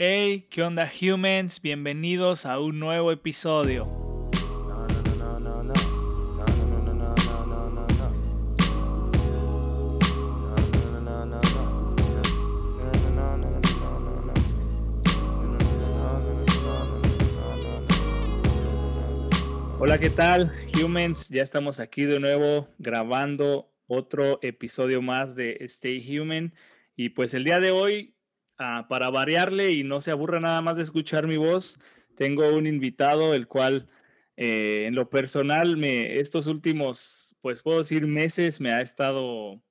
Hey, ¿qué onda humans? Bienvenidos a un nuevo episodio. Hola, ¿qué tal humans? Ya estamos aquí de nuevo grabando otro episodio más de Stay Human. Y pues el día de hoy Ah, para variarle y no se aburra nada más de escuchar mi voz, tengo un invitado, el cual eh, en lo personal, me, estos últimos, pues puedo decir, meses me ha estado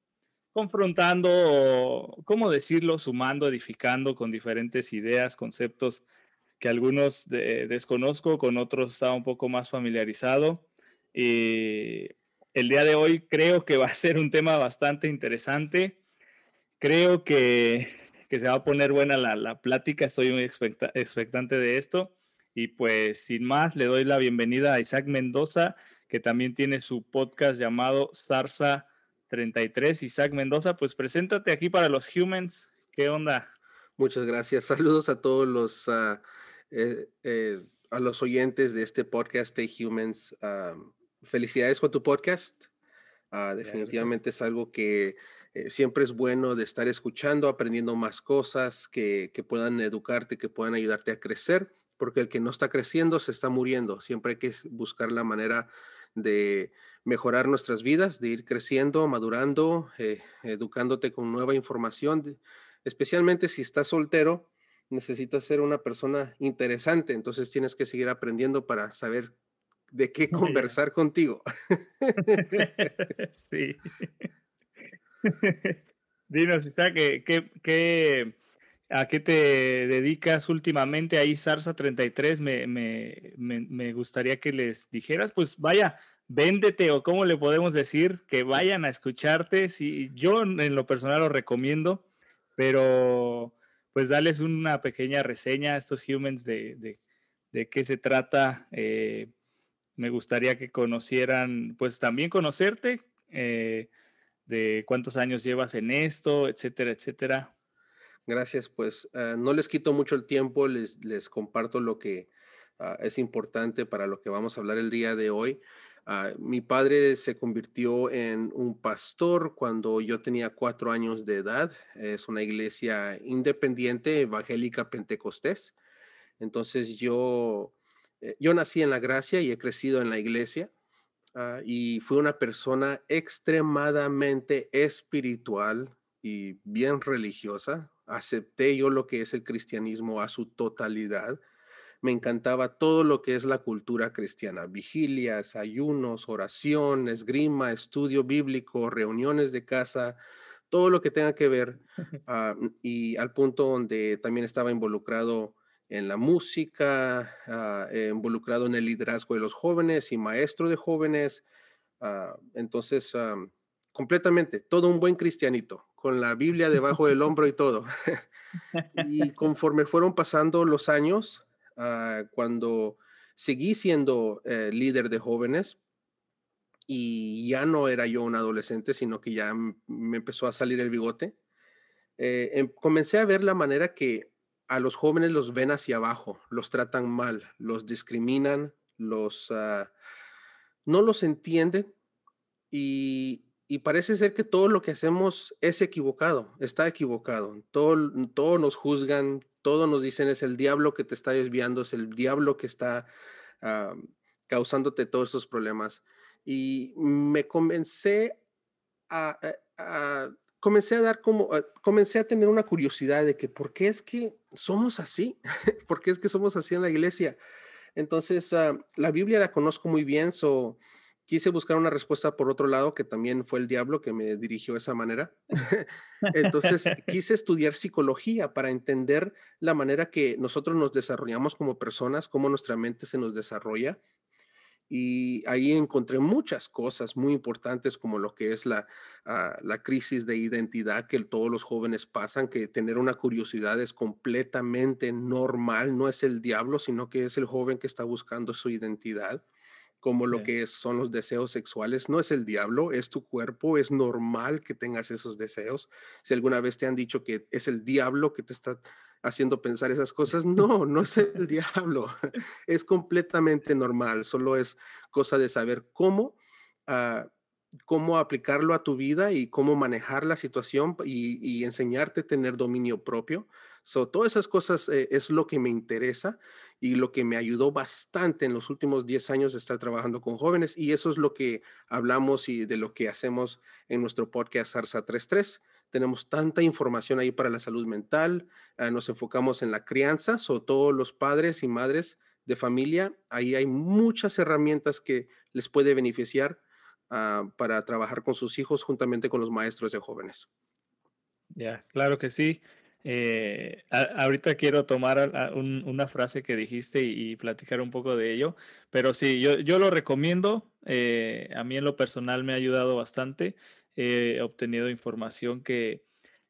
confrontando, o, ¿cómo decirlo? Sumando, edificando con diferentes ideas, conceptos que algunos desconozco, con otros estaba un poco más familiarizado. y el día de hoy creo que va a ser un tema bastante interesante. Creo que que se va a poner buena la, la plática. Estoy muy expectante de esto. Y pues sin más, le doy la bienvenida a Isaac Mendoza, que también tiene su podcast llamado Sarsa 33. Isaac Mendoza, pues preséntate aquí para los humans. ¿Qué onda? Muchas gracias. Saludos a todos los, uh, eh, eh, a los oyentes de este podcast de Humans. Uh, felicidades con tu podcast. Uh, definitivamente es algo que eh, siempre es bueno de estar escuchando, aprendiendo más cosas que, que, puedan educarte, que puedan ayudarte a crecer, porque el que no está creciendo se está muriendo. Siempre hay que buscar la manera de mejorar nuestras vidas, de ir creciendo, madurando, eh, educándote con nueva información, especialmente si estás soltero, necesitas ser una persona interesante, entonces tienes que seguir aprendiendo para saber de qué conversar contigo. sí. Dinos, Isaac, ¿qué, a qué te dedicas últimamente ahí, Sarsa 33? Me, me, me, gustaría que les dijeras, pues vaya, véndete o cómo le podemos decir, que vayan a escucharte. Sí, yo en lo personal lo recomiendo, pero pues darles una pequeña reseña a estos humans de, de, qué se trata. Eh, me gustaría que conocieran, pues también conocerte. Eh, de cuántos años llevas en esto, etcétera, etcétera. Gracias, pues ah, no les quito mucho el tiempo, les, les comparto lo que ah, es importante para lo que vamos a hablar el día de hoy. Ah, mi padre se convirtió en un pastor cuando yo tenía cuatro años de edad. Es una iglesia independiente, evangélica pentecostés. Entonces yo, eh, yo nací en la gracia y he crecido en la iglesia. Ah, y fue una persona extremadamente espiritual y bien religiosa. Acepté yo lo que es el cristianismo a su totalidad. Me encantaba todo lo que es la cultura cristiana, vigilias, ayunos, oración, esgrima, estudio bíblico, reuniones de casa, todo lo que tenga que ver. Ah, y al punto donde también estaba involucrado en la música, ah, eh, involucrado en el liderazgo de los jóvenes y maestro de jóvenes. Ah, entonces, ah, completamente, todo un buen cristianito, con la Biblia debajo del hombro y todo. y conforme fueron pasando los años, cuando seguí siendo eh, líder de jóvenes, y ya no era yo un adolescente, sino que ya me empezó a salir el bigote, eh, em, comencé a ver la manera que a los jóvenes los ven hacia abajo, los tratan mal, los discriminan, los ah, no los entienden y, parece ser que todo lo que hacemos es equivocado, está equivocado. Todo, todo nos juzgan, todo nos dicen es el diablo que te está desviando, es el diablo que está ah, causándote todos estos problemas. Y me comencé a comencé a dar como, ah, comencé a tener una curiosidad de que por qué es que somos así, por qué es que somos así en la iglesia. Entonces, ah, la Biblia la conozco muy bien, so quise buscar una respuesta por otro lado, que también fue el diablo que me dirigió esa manera. Entonces, quise estudiar psicología para entender la manera que nosotros nos desarrollamos como personas, cómo nuestra mente se nos desarrolla y ahí encontré muchas cosas muy importantes como lo que es la, ah, la crisis de identidad que todos los jóvenes pasan, que tener una curiosidad es completamente normal, no es el diablo, sino que es el joven que está buscando su identidad como lo que son los deseos sexuales. No es el diablo, es tu cuerpo, es normal que tengas esos deseos. Si alguna vez te han dicho que es el diablo que te está haciendo pensar esas cosas. No, no es el diablo. Es completamente normal. Solo es cosa de saber cómo, ah, cómo aplicarlo a tu vida y cómo manejar la situación y, enseñarte a tener dominio propio. So, todas esas cosas eh, es lo que me interesa y lo que me ayudó bastante en los últimos 10 años de estar trabajando con jóvenes. Y eso es lo que hablamos y de lo que hacemos en nuestro podcast Sarsa 33 tenemos tanta información ahí para la salud mental, ah, nos enfocamos en la crianza, sobre todo los padres y madres de familia, ahí hay muchas herramientas que les puede beneficiar ah, para trabajar con sus hijos juntamente con los maestros de jóvenes. Ya, claro que sí. Eh, ahorita quiero tomar una frase que dijiste y, platicar un poco de ello, pero sí, yo, yo lo recomiendo. Eh, a mí en lo personal me ha ayudado bastante he obtenido información que,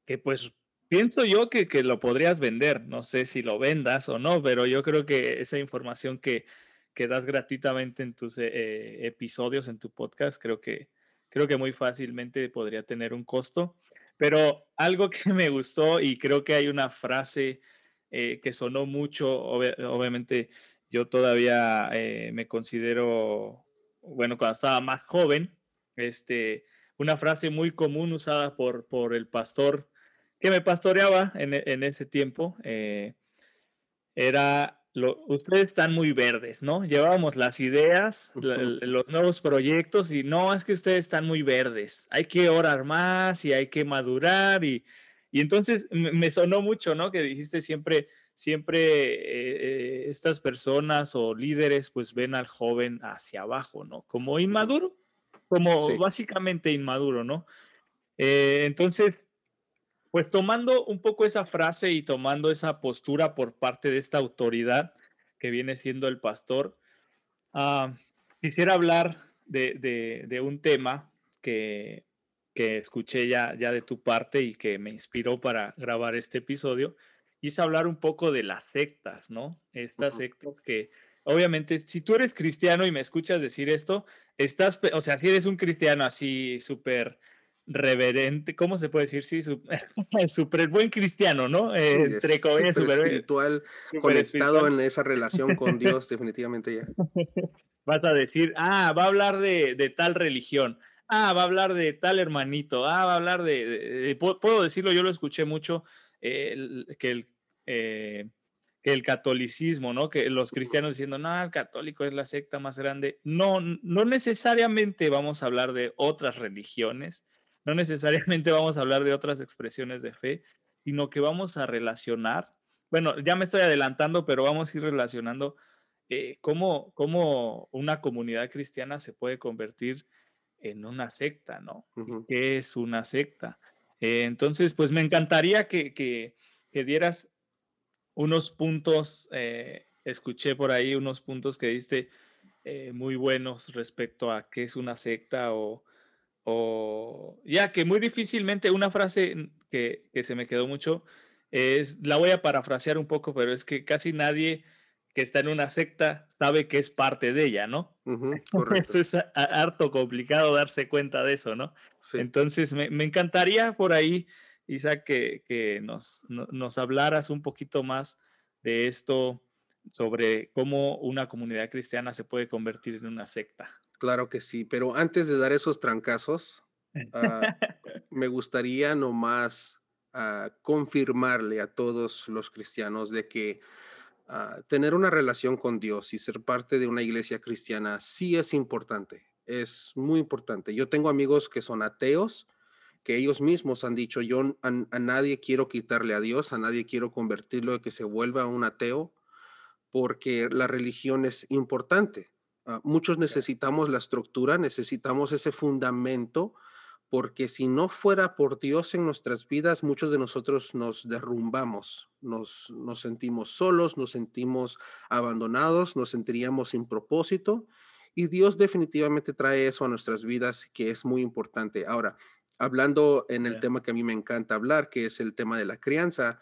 que pues pienso yo que, que, lo podrías vender. No sé si lo vendas o no, pero yo creo que esa información que, que das gratuitamente en tus eh, eh, episodios, en tu podcast, creo que, creo que muy fácilmente podría tener un costo. Pero algo que me gustó y creo que hay una frase eh, que sonó mucho, obviamente yo todavía me considero, bueno, cuando estaba más joven, este, una frase muy común usada por, por el pastor que me pastoreaba en, en ese tiempo. Eh, era, lo, ustedes están muy verdes, ¿no? Llevábamos las ideas, los nuevos proyectos y no, es que ustedes están muy verdes. Hay que orar más y hay que madurar y, y entonces me sonó mucho, ¿no? Que dijiste siempre, siempre eh, eh, estas personas o líderes pues ven al joven hacia abajo, ¿no? Como inmaduro como básicamente inmaduro, ¿no? Eh, entonces, pues tomando un poco esa frase y tomando esa postura por parte de esta autoridad que viene siendo el pastor, ah, quisiera hablar de, un tema que, que escuché ya, ya de tu parte y que me inspiró para grabar este episodio, y es hablar un poco de las sectas, ¿no? Estas sectas que obviamente, si tú eres cristiano y me escuchas decir esto, estás, o sea, si eres un cristiano así súper reverente, ¿cómo se puede decir? Sí, súper buen cristiano, ¿no? Sí, Entre comillas, súper espiritual, conectado en esa relación con Dios, definitivamente ya. Vas a decir, ah, va a hablar de, tal religión, ah, va a hablar de tal hermanito, ah, va a hablar de, puedo decirlo, yo lo escuché mucho, que el... Eh, el catolicismo, ¿no? Que los cristianos diciendo, no, el católico es la secta más grande. No, no necesariamente vamos a hablar de otras religiones, no necesariamente vamos a hablar de otras expresiones de fe, sino que vamos a relacionar, bueno, ya me estoy adelantando, pero vamos a ir relacionando eh, cómo, cómo, una comunidad cristiana se puede convertir en una secta, ¿no? ¿Qué es una secta? Eh, entonces, pues me encantaría que, que, que dieras unos puntos, eh, escuché por ahí unos puntos que diste eh, muy buenos respecto a qué es una secta o, o ya que muy difícilmente una frase que, que, se me quedó mucho es, la voy a parafrasear un poco, pero es que casi nadie que está en una secta sabe que es parte de ella, ¿no? eso es harto complicado darse cuenta de eso, ¿no? Entonces me, me encantaría por ahí Isa, que, nos, nos, hablaras un poquito más de esto, sobre cómo una comunidad cristiana se puede convertir en una secta. Claro que sí, pero antes de dar esos trancazos, ah, me gustaría nomás uh, confirmarle a todos los cristianos de que ah, tener una relación con Dios y ser parte de una iglesia cristiana sí es importante, es muy importante. Yo tengo amigos que son ateos, que ellos mismos han dicho, yo a, nadie quiero quitarle a Dios, a nadie quiero convertirlo de que se vuelva un ateo, porque la religión es importante. Ah, muchos necesitamos la estructura, necesitamos ese fundamento, porque si no fuera por Dios en nuestras vidas, muchos de nosotros nos derrumbamos, nos, nos sentimos solos, nos sentimos abandonados, nos sentiríamos sin propósito. Y Dios definitivamente trae eso a nuestras vidas, que es muy importante. Ahora, hablando en el tema que a mí me encanta hablar, que es el tema de la crianza,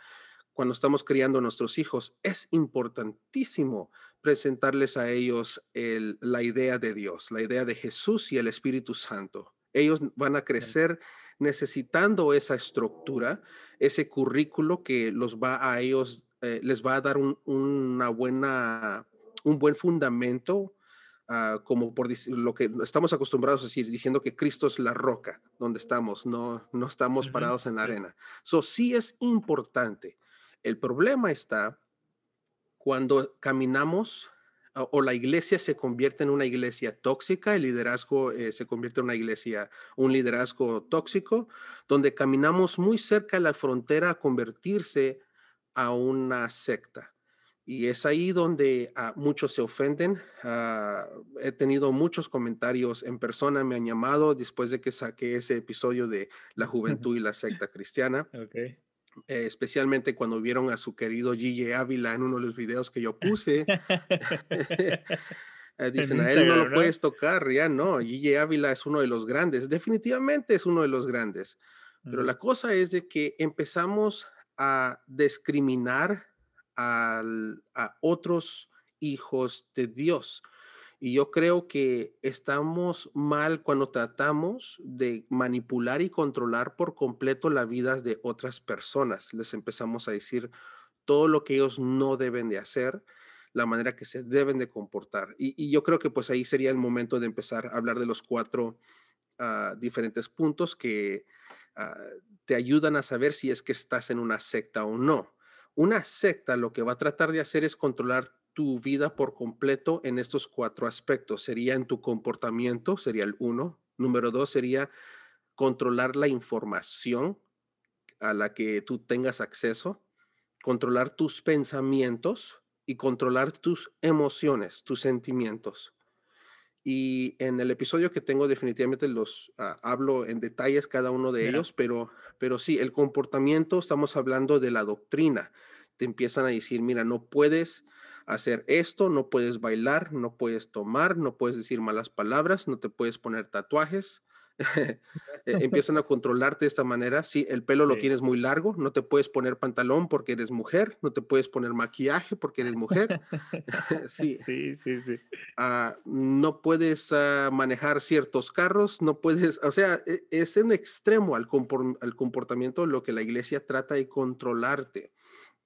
cuando estamos criando a nuestros hijos, es importantísimo presentarles a ellos la idea de Dios, la idea de Jesús y el Espíritu Santo. Ellos van a crecer necesitando esa estructura, ese currículo que los va a ellos, eh, les va a dar un, una buena, un buen fundamento Uh, como por lo que estamos acostumbrados a decir, diciendo que Cristo es la roca donde estamos, no, no estamos parados en la arena. Eso sí es importante. El problema está cuando caminamos o la iglesia se convierte en una iglesia tóxica, el liderazgo eh, se convierte en una iglesia, un liderazgo tóxico, donde caminamos muy cerca de la frontera a convertirse a una secta. Y es ahí donde ah, muchos se ofenden. Ah, he tenido muchos comentarios en persona, me han llamado después de que saqué ese episodio de la juventud y la secta cristiana. Okay. Eh, especialmente cuando vieron a su querido Gigi Ávila en uno de los videos que yo puse. Eh, dicen, a él no lo puedes tocar, ya no, Gigi Ávila es uno de los grandes, definitivamente es uno de los grandes. Pero la cosa es de que empezamos a discriminar a otros hijos de Dios. Y yo creo que estamos mal cuando tratamos de manipular y controlar por completo la vida de otras personas. Les empezamos a decir todo lo que ellos no deben de hacer, la manera que se deben de comportar. Y, yo creo que pues ahí sería el momento de empezar a hablar de los cuatro ah, diferentes puntos que ah, te ayudan a saber si es que estás en una secta o no. Una secta lo que va a tratar de hacer es controlar tu vida por completo en estos cuatro aspectos. Sería en tu comportamiento, sería el uno. Número dos sería controlar la información a la que tú tengas acceso, controlar tus pensamientos y controlar tus emociones, tus sentimientos. Y en el episodio que tengo definitivamente los ah, hablo en detalles cada uno de ellos, pero, pero sí, el comportamiento, estamos hablando de la doctrina. Te empiezan a decir, mira, no puedes hacer esto, no puedes bailar, no puedes tomar, no puedes decir malas palabras, no te puedes poner tatuajes. E, empiezan a controlarte de esta manera. Si el pelo lo tienes muy largo, no te puedes poner pantalón porque eres mujer, no te puedes poner maquillaje porque eres mujer. sí, sí, sí. sí. Ah, no puedes ah, manejar ciertos carros, no puedes, o sea, e, es un extremo al, al comportamiento lo que la iglesia trata de controlarte.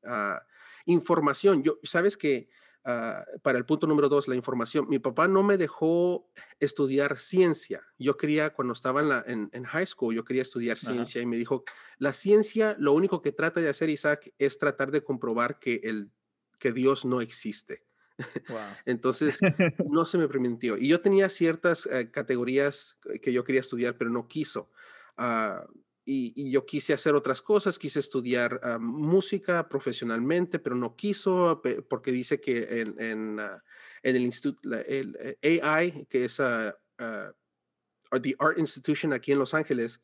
Uh, información. Yo, sabes que ah, para el punto número dos, la información. Mi papá no me dejó estudiar ciencia. Yo quería, cuando estaba en, la, en, high school, yo quería estudiar ciencia y me dijo, la ciencia lo único que trata de hacer, Isaac, es tratar de comprobar que, el, que Dios no existe. Entonces, no se me permitió. Y yo tenía ciertas eh, categorías que yo quería estudiar, pero no quiso. Uh, y, yo quise hacer otras cosas, quise estudiar ah, música profesionalmente, pero no quiso porque dice que en, en, ah, el instituto, el eh, AI, que es uh, The Art Institution aquí en Los Ángeles,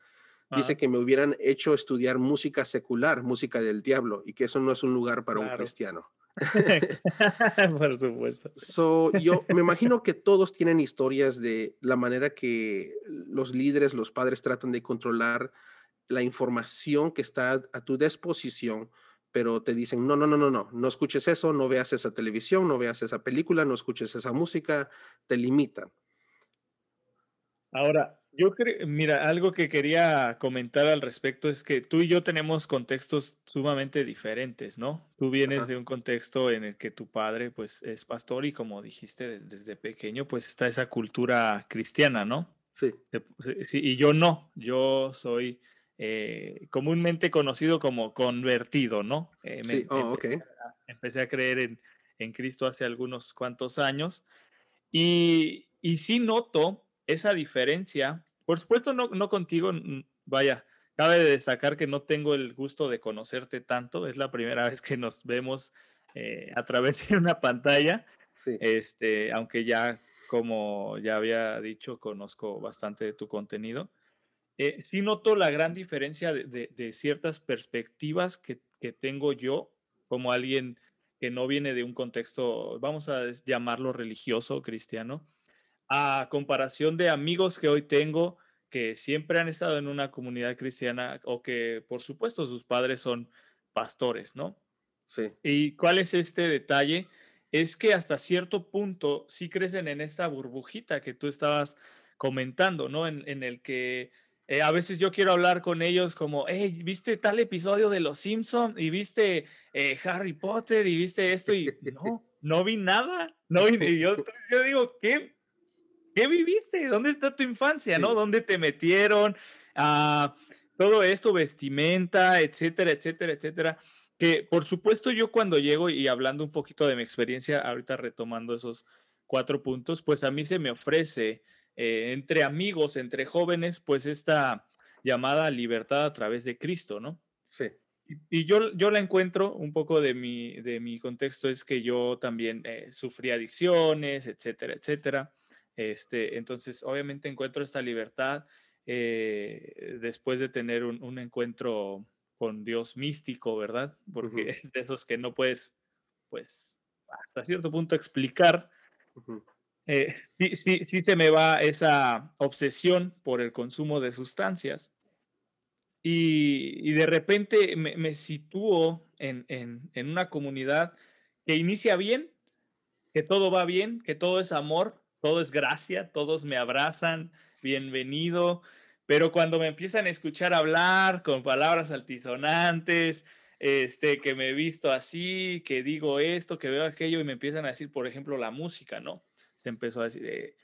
dice que me hubieran hecho estudiar música secular, música del diablo, y que eso no es un lugar para un cristiano. Por supuesto. So, yo me imagino que todos tienen historias de la manera que los líderes, los padres tratan de controlar la información que está a tu disposición, pero te dicen, no, no, no, no, no, no escuches eso, no veas esa televisión, no veas esa película, no escuches esa música, te limitan. Ahora, yo creo, mira, algo que quería comentar al respecto es que tú y yo tenemos contextos sumamente diferentes, ¿no? Tú vienes de un contexto en el que tu padre, pues, es pastor y como dijiste desde, desde pequeño, pues está esa cultura cristiana, ¿no? Sí. sí. Y yo no, yo soy eh, comúnmente conocido como convertido, ¿no? Eh, sí, oh, empecé, a, empecé, a, creer en, en, Cristo hace algunos cuantos años y, y sí noto esa diferencia. Por supuesto, no, no contigo, vaya, cabe destacar que no tengo el gusto de conocerte tanto, es la primera vez que nos vemos eh, a través de una pantalla, sí. este, aunque ya, como ya había dicho, conozco bastante de tu contenido. Eh, sí noto la gran diferencia de, ciertas perspectivas que, tengo yo como alguien que no viene de un contexto, vamos a llamarlo religioso, cristiano, a comparación de amigos que hoy tengo que siempre han estado en una comunidad cristiana o que por supuesto sus padres son pastores, ¿no? Sí. ¿Y cuál es este detalle? Es que hasta cierto punto sí crecen en esta burbujita que tú estabas comentando, ¿no? En, en el que Eh, a veces yo quiero hablar con ellos como, hey, ¿viste tal episodio de Los Simpson? ¿Y viste eh, Harry Potter? ¿Y viste esto? Y no, no vi nada. No, y yo, yo digo, ¿qué, ¿qué viviste? ¿Dónde está tu infancia? ¿No? ¿Dónde te metieron? Ah, todo esto, vestimenta, etcétera, etcétera, etcétera. Que por supuesto yo cuando llego y hablando un poquito de mi experiencia, ahorita retomando esos cuatro puntos, pues a mí se me ofrece eh, entre amigos, entre jóvenes, pues esta llamada libertad a través de Cristo, ¿no? Sí. Y, yo, yo la encuentro, un poco de mi, de mi contexto es que yo también eh, sufrí adicciones, etcétera, etcétera. Este, entonces, obviamente encuentro esta libertad eh, después de tener un, encuentro con Dios místico, ¿verdad? Porque es de esos que no puedes, pues, hasta cierto punto explicar. Eh, sí, sí, sí se me va esa obsesión por el consumo de sustancias. Y, de repente me, sitúo en, en, una comunidad que inicia bien, que todo va bien, que todo es amor, todo es gracia, todos me abrazan, bienvenido, pero cuando me empiezan a escuchar hablar con palabras altisonantes, este, que me he visto así, que digo esto, que veo aquello, y me empiezan a decir, por ejemplo, la música, ¿no? Empezó a decir, eh,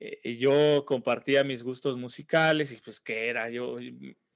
eh, yo compartía mis gustos musicales y pues, ¿qué era? Yo,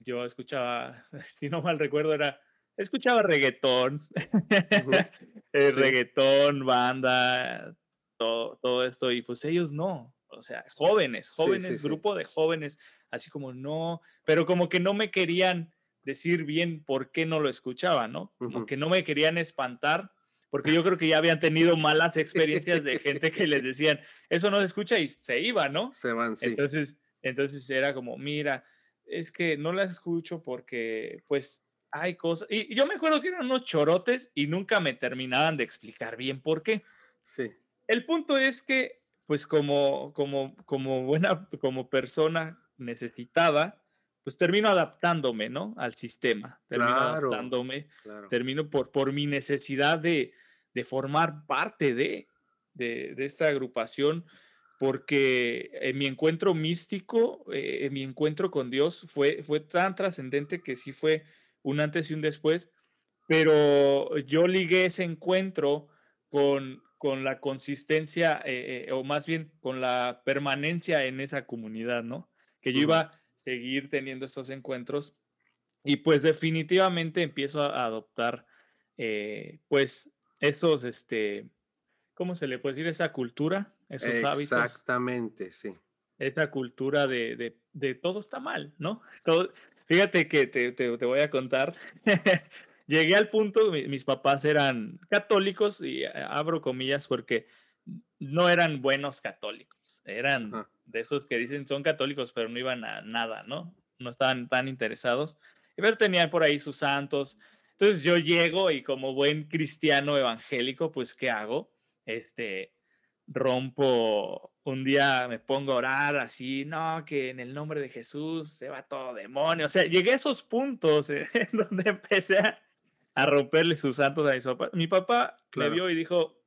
yo escuchaba, si no mal recuerdo, era, escuchaba reggaetón, el reggaetón, banda, todo, todo esto, y pues ellos no, o sea, jóvenes, jóvenes, grupo de jóvenes, así como no, pero como que no me querían decir bien por qué no lo escuchaba, ¿no? Como que no me querían espantar porque yo creo que ya habían tenido malas experiencias de gente que les decían, eso no se escucha y se iba, ¿no? Se van, sí. Entonces, entonces era como, mira, es que no las escucho porque, pues, hay cosas. Y yo me acuerdo que eran unos chorotes y nunca me terminaban de explicar bien por qué. Sí. El punto es que, pues, como, como, como buena, como persona necesitada, pues termino adaptándome, ¿no? Al sistema. Termino adaptándome. Termino por, por mi necesidad de, de formar parte de, de, de, esta agrupación, porque en mi encuentro místico, eh, en mi encuentro con Dios fue, fue tan trascendente que sí fue un antes y un después, pero yo ligué ese encuentro con, con la consistencia, eh, eh, o más bien con la permanencia en esa comunidad, ¿no? Que yo iba a seguir teniendo estos encuentros y pues definitivamente empiezo a adoptar pues esos, este, ¿cómo se le puede decir? Esa cultura, esos hábitos. Exactamente, sí. Esa cultura de, de, de, todo está mal, ¿no? Todo, fíjate que te, te, te voy a contar. Llegué al punto, mis papás eran católicos y abro comillas porque no eran buenos católicos, eran de esos que dicen son católicos pero no iban a nada, ¿no? No estaban tan interesados, pero tenían por ahí sus santos, entonces yo llego y como buen cristiano evangélico, pues ¿qué hago? Este, rompo, un día me pongo a orar así, no, que en el nombre de Jesús se va todo demonio. O sea, llegué a esos puntos en donde empecé a, romperle sus santos a mi papá. Mi papá me vio y dijo,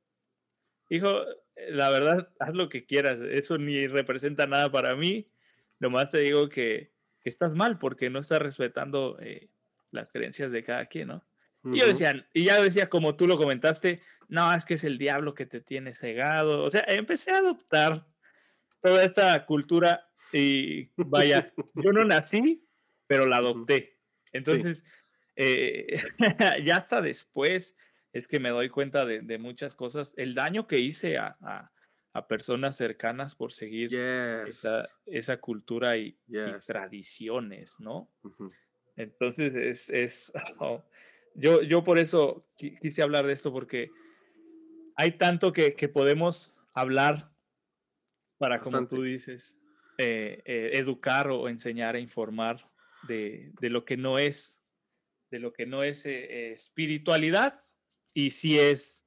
hijo, la verdad, haz lo que quieras, eso ni representa nada para mí. Nomás te digo que, que estás mal porque no estás respetando eh, las creencias de cada quien, ¿no? Y yo decía, y ya decía, como tú lo comentaste, no, es que es el diablo que te tiene cegado. O sea, empecé a adoptar toda esta cultura y vaya, yo no nací, pero la adopté. Entonces, eh, ya hasta después es que me doy cuenta de, muchas cosas, el daño que hice a, personas cercanas por seguir esa, esa, cultura y, tradiciones, ¿no? Entonces es, es oh, yo, yo por eso quise hablar de esto porque hay tanto que, que podemos hablar para, como tú dices, eh, eh, educar o enseñar e informar de, de, lo que no es, de lo que no es eh, espiritualidad y si es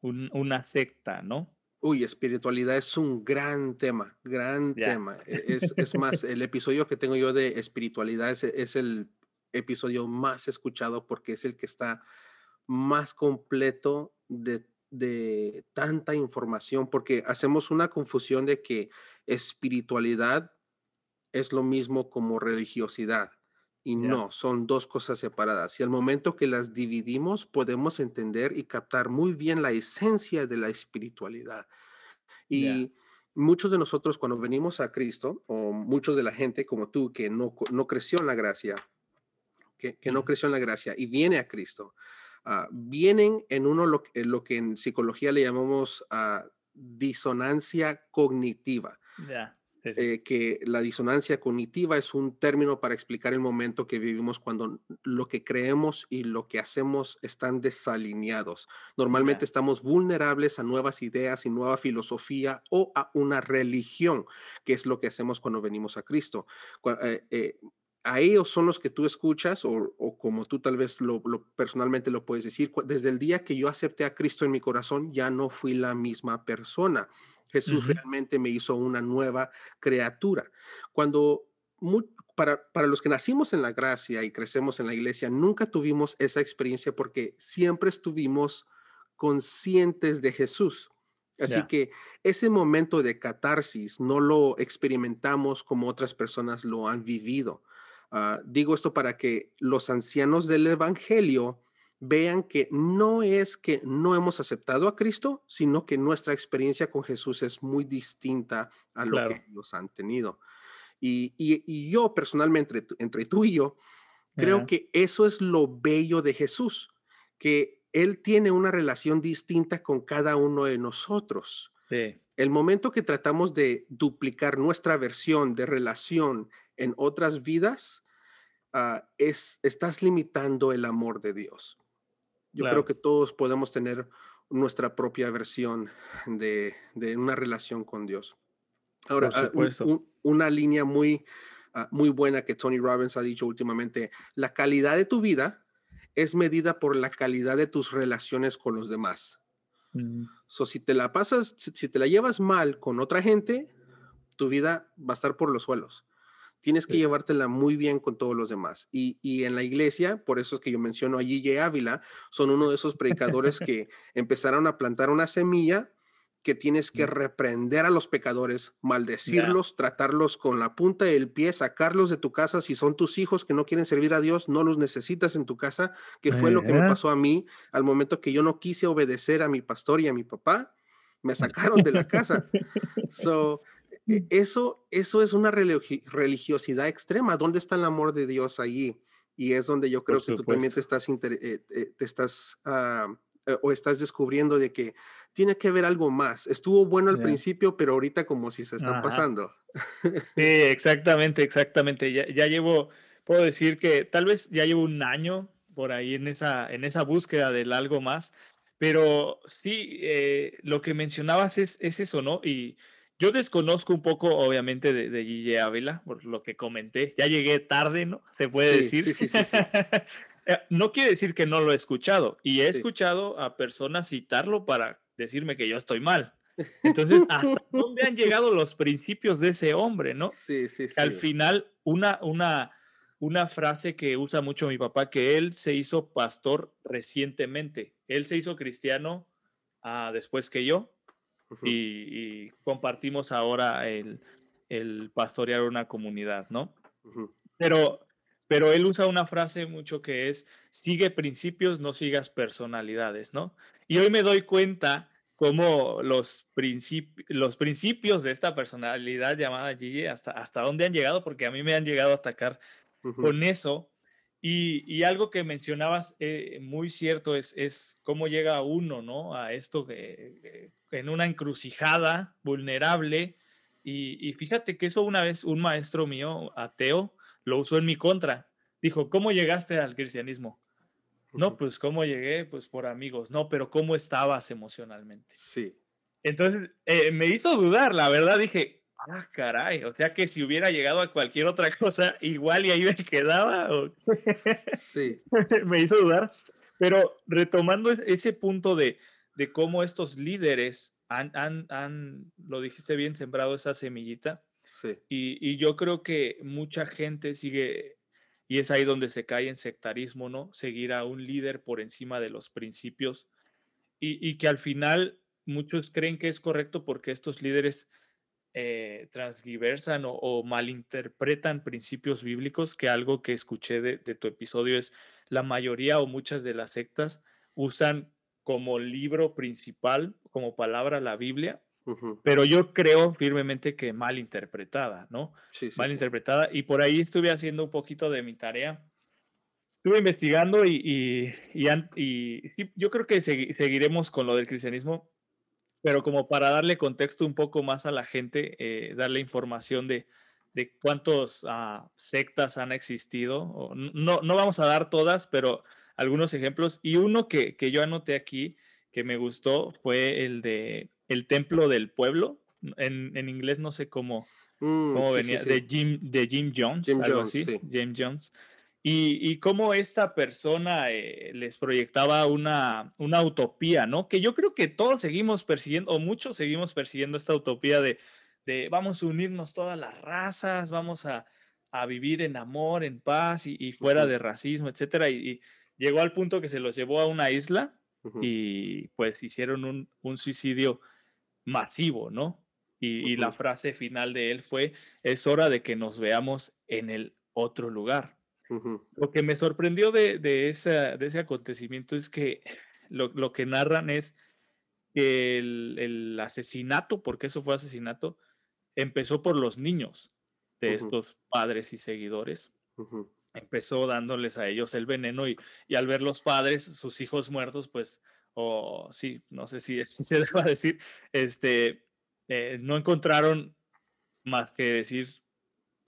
una secta, ¿no? Uy, espiritualidad es un gran tema, gran tema. E, es, es, más, el episodio que tengo yo de espiritualidad es, es el episodio más escuchado porque es el que está más completo de, tanta información, porque hacemos una confusión de que espiritualidad es lo mismo como religiosidad. Y no, son dos cosas separadas. Y al momento que las dividimos, podemos entender y captar muy bien la esencia de la espiritualidad. Y muchos de nosotros cuando venimos a Cristo, o muchos de la gente como tú que no, no creció en la gracia, que, no creció en la gracia y viene a Cristo, ah, vienen en uno lo, lo, que en psicología le llamamos uh, disonancia cognitiva. Eh, que la disonancia cognitiva es un término para explicar el momento que vivimos cuando lo que creemos y lo que hacemos están desalineados. Normalmente estamos vulnerables a nuevas ideas y nueva filosofía o a una religión, que es lo que hacemos cuando venimos a Cristo. Eh, eh, a ellos son los que tú escuchas o, como tú tal vez lo, personalmente lo puedes decir, desde el día que yo acepté a Cristo en mi corazón, ya no fui la misma persona. Jesús realmente me hizo una nueva criatura. Cuando para, para los que nacimos en la gracia y crecemos en la iglesia, nunca tuvimos esa experiencia porque siempre estuvimos conscientes de Jesús. Así que ese momento de catarsis no lo experimentamos como otras personas lo han vivido. Ah, digo esto para que los ancianos del Evangelio vean que no es que no hemos aceptado a Cristo, sino que nuestra experiencia con Jesús es muy distinta a lo que ellos han tenido. Y, yo personalmente, entre, tú y yo, creo que eso es lo bello de Jesús, que Él tiene una relación distinta con cada uno de nosotros. El momento que tratamos de duplicar nuestra versión de relación en otras vidas, ah, es, estás limitando el amor de Dios. Yo creo que todos podemos tener nuestra propia versión de, una relación con Dios. Ahora, ah, una línea muy, ah, muy buena que Tony Robbins ha dicho últimamente, la calidad de tu vida es medida por la calidad de tus relaciones con los demás. Mm. So, si te la pasas, si, te la llevas mal con otra gente, tu vida va a estar por los suelos. Tienes que llevártela muy bien con todos los demás. Y, y, en la iglesia, por eso es que yo menciono a Gigi Ávila, son uno de esos predicadores que empezaron a plantar una semilla que tienes que reprender a los pecadores, maldecirlos, tratarlos con la punta del pie, sacarlos de tu casa. Si son tus hijos que no quieren servir a Dios, no los necesitas en tu casa, que fue lo que me pasó a mí al momento que yo no quise obedecer a mi pastor y a mi papá. Me sacaron de la casa. So, eso, eso es una religiosidad extrema. ¿Dónde está el amor de Dios allí? Y es donde yo creo que tú también te estás, eh, eh, te estás eh, o estás descubriendo de que tiene que haber algo más. Estuvo bueno al principio, pero ahorita como si se están pasando. Sí, exactamente, exactamente. Ya, ya, llevo, puedo decir que tal vez ya llevo un año por ahí en esa, en esa búsqueda del algo más, pero sí, lo que mencionabas es, es eso, ¿no? Y yo desconozco un poco, obviamente, de, de Ávila, por lo que comenté. Ya llegué tarde, ¿no? Se puede decir. Sí, sí, sí, eh, no quiere decir que no lo he escuchado. Y he escuchado a personas citarlo para decirme que yo estoy mal. Entonces, ¿hasta dónde han llegado los principios de ese hombre, no? Sí, sí, sí. Al final, una, una, una frase que usa mucho mi papá, que él se hizo pastor recientemente. Él se hizo cristiano ah, después que yo y, compartimos ahora el, el, pastorear una comunidad, ¿no? Pero pero él usa una frase mucho que es, sigue principios, no sigas personalidades, ¿no? Y hoy me doy cuenta cómo los, los principios de esta personalidad llamada Gigi, hasta, hasta dónde han llegado, porque a mí me han llegado a atacar con eso. Y, algo que mencionabas eh, muy cierto es, es cómo llega uno, ¿no? A esto que, en una encrucijada vulnerable. Y, fíjate que eso una vez un maestro mío, ateo, lo usó en mi contra. Dijo, ¿cómo llegaste al cristianismo? No, pues ¿cómo llegué? Pues por amigos. No, pero ¿cómo estabas emocionalmente? Sí. Entonces eh, me hizo dudar, la verdad dije, ah, caray, o sea que si hubiera llegado a cualquier otra cosa, igual y ahí me quedaba. Sí. me hizo dudar. Pero retomando ese punto de, de cómo estos líderes han, han, han, lo dijiste bien, sembrado esa semillita. Sí. Y, y, yo creo que mucha gente sigue, y es ahí donde se cae en sectarismo, ¿no? Seguir a un líder por encima de los principios y, y que al final muchos creen que es correcto porque estos líderes eh, transgiversan o, malinterpretan principios bíblicos, que algo que escuché de, tu episodio es la mayoría o muchas de las sectas usan como libro principal, como palabra la Biblia, pero yo creo firmemente que mal interpretada, ¿no? Sí, mal interpretada. Y por ahí estuve haciendo un poquito de mi tarea. Estuve investigando y, y, yo creo que seguiremos con lo del cristianismo pero como para darle contexto un poco más a la gente, eh, darle información de, de cuántas ah, sectas han existido. No, no vamos a dar todas, pero algunos ejemplos. Y uno que, que yo anoté aquí, que me gustó, fue el de el Templo del Pueblo. En, en inglés no sé cómo, mm, cómo venía, De, Jim, de Jim Jones, algo así. Jim Jones. Y, y, cómo esta persona eh, les proyectaba una, una utopía, ¿no? Que yo creo que todos seguimos persiguiendo, o muchos seguimos persiguiendo esta utopía de, de vamos a unirnos todas las razas, vamos a, a vivir en amor, en paz y, fuera de racismo, etcétera. Y, llegó al punto que se los llevó a una isla y pues hicieron un, un suicidio masivo, ¿no? Y, y, la frase final de él fue, es hora de que nos veamos en el otro lugar. Lo que me sorprendió de, de, de ese acontecimiento es que lo, lo que narran es que el, el, asesinato, porque eso fue asesinato, empezó por los niños de estos padres y seguidores. Empezó dándoles a ellos el veneno y, y, al ver los padres, sus hijos muertos, pues, o sí, no sé si se deba decir, este, eh, no encontraron más que decir,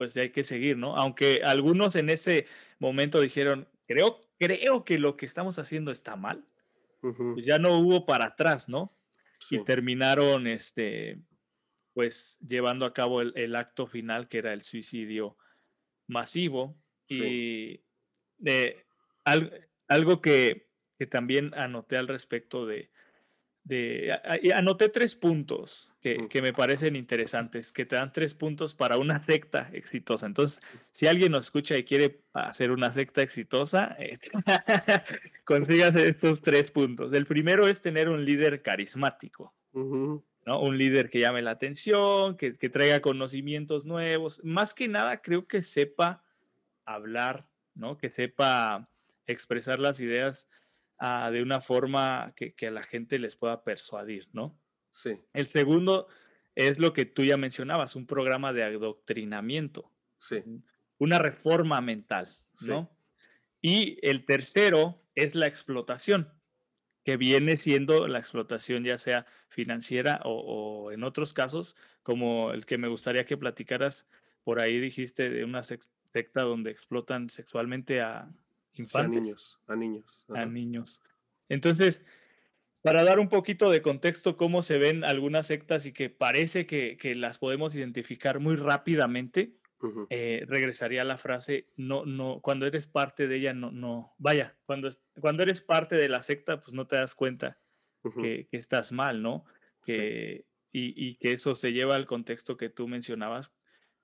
pues hay que seguir, ¿no? Aunque algunos en ese momento dijeron, creo, creo que lo que estamos haciendo está mal, pues ya no hubo para atrás, ¿no? Y terminaron, este, pues llevando a cabo el, acto final, que era el suicidio masivo. Y de, algo que, que también anoté al respecto de, de, anoté tres puntos que, que, me parecen interesantes, que te dan tres puntos para una secta exitosa. Entonces, si alguien nos escucha y quiere hacer una secta exitosa, eh, consígase estos tres puntos. El primero es tener un líder carismático, ¿no? Un líder que llame la atención, que, que traiga conocimientos nuevos. Más que nada, creo que sepa hablar, ¿no? Que sepa expresar las ideas de una forma que, a la gente les pueda persuadir, ¿no? Sí. El segundo es lo que tú ya mencionabas, un programa de adoctrinamiento. Sí. Una reforma mental, ¿no? Y el tercero es la explotación, que viene siendo la explotación ya sea financiera o, en otros casos, como el que me gustaría que platicaras, por ahí dijiste de una secta donde explotan sexualmente a, a niños, a niños. A niños. Entonces, para dar un poquito de contexto cómo se ven algunas sectas y que parece que, que las podemos identificar muy rápidamente, eh, regresaría a la frase, no, no, cuando eres parte de ella, no, no, vaya, cuando, cuando eres parte de la secta, pues no te das cuenta que, que, estás mal, ¿no? Que, y, y, que eso se lleva al contexto que tú mencionabas,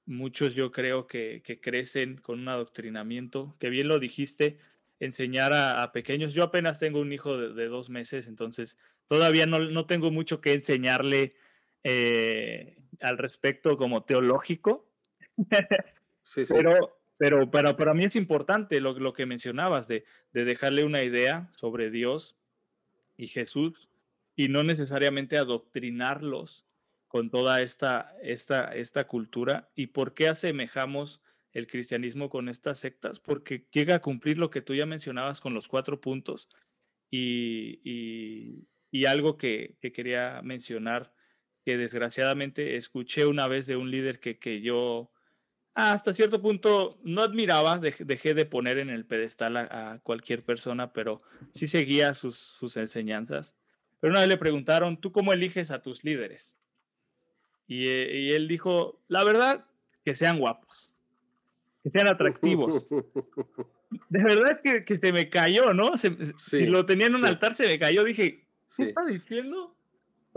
muchos yo creo que, crecen con un adoctrinamiento, que bien lo dijiste, enseñar a, pequeños. Yo apenas tengo un hijo de, dos meses, entonces todavía no, tengo mucho que enseñarle eh, al respecto como teológico. Sí, sí. Pero, pero, para mí es importante lo, lo que mencionabas de, de dejarle una idea sobre Dios y Jesús y no necesariamente adoctrinarlos con toda esta, esta, esta cultura y por qué asemejamos el cristianismo con estas sectas, porque llega a cumplir lo que tú ya mencionabas con los cuatro puntos y, y, algo que, que, quería mencionar, que desgraciadamente escuché una vez de un líder que, que yo hasta cierto punto no admiraba, dejé de poner en el pedestal a, cualquier persona, pero sí seguía sus, sus enseñanzas. Pero una vez le preguntaron, ¿tú cómo eliges a tus líderes? Eh, y, él dijo, la verdad, que sean guapos, que sean atractivos. De verdad que, que se me cayó, ¿no? si lo tenía en un altar, se me cayó. Dije, ¿qué está diciendo?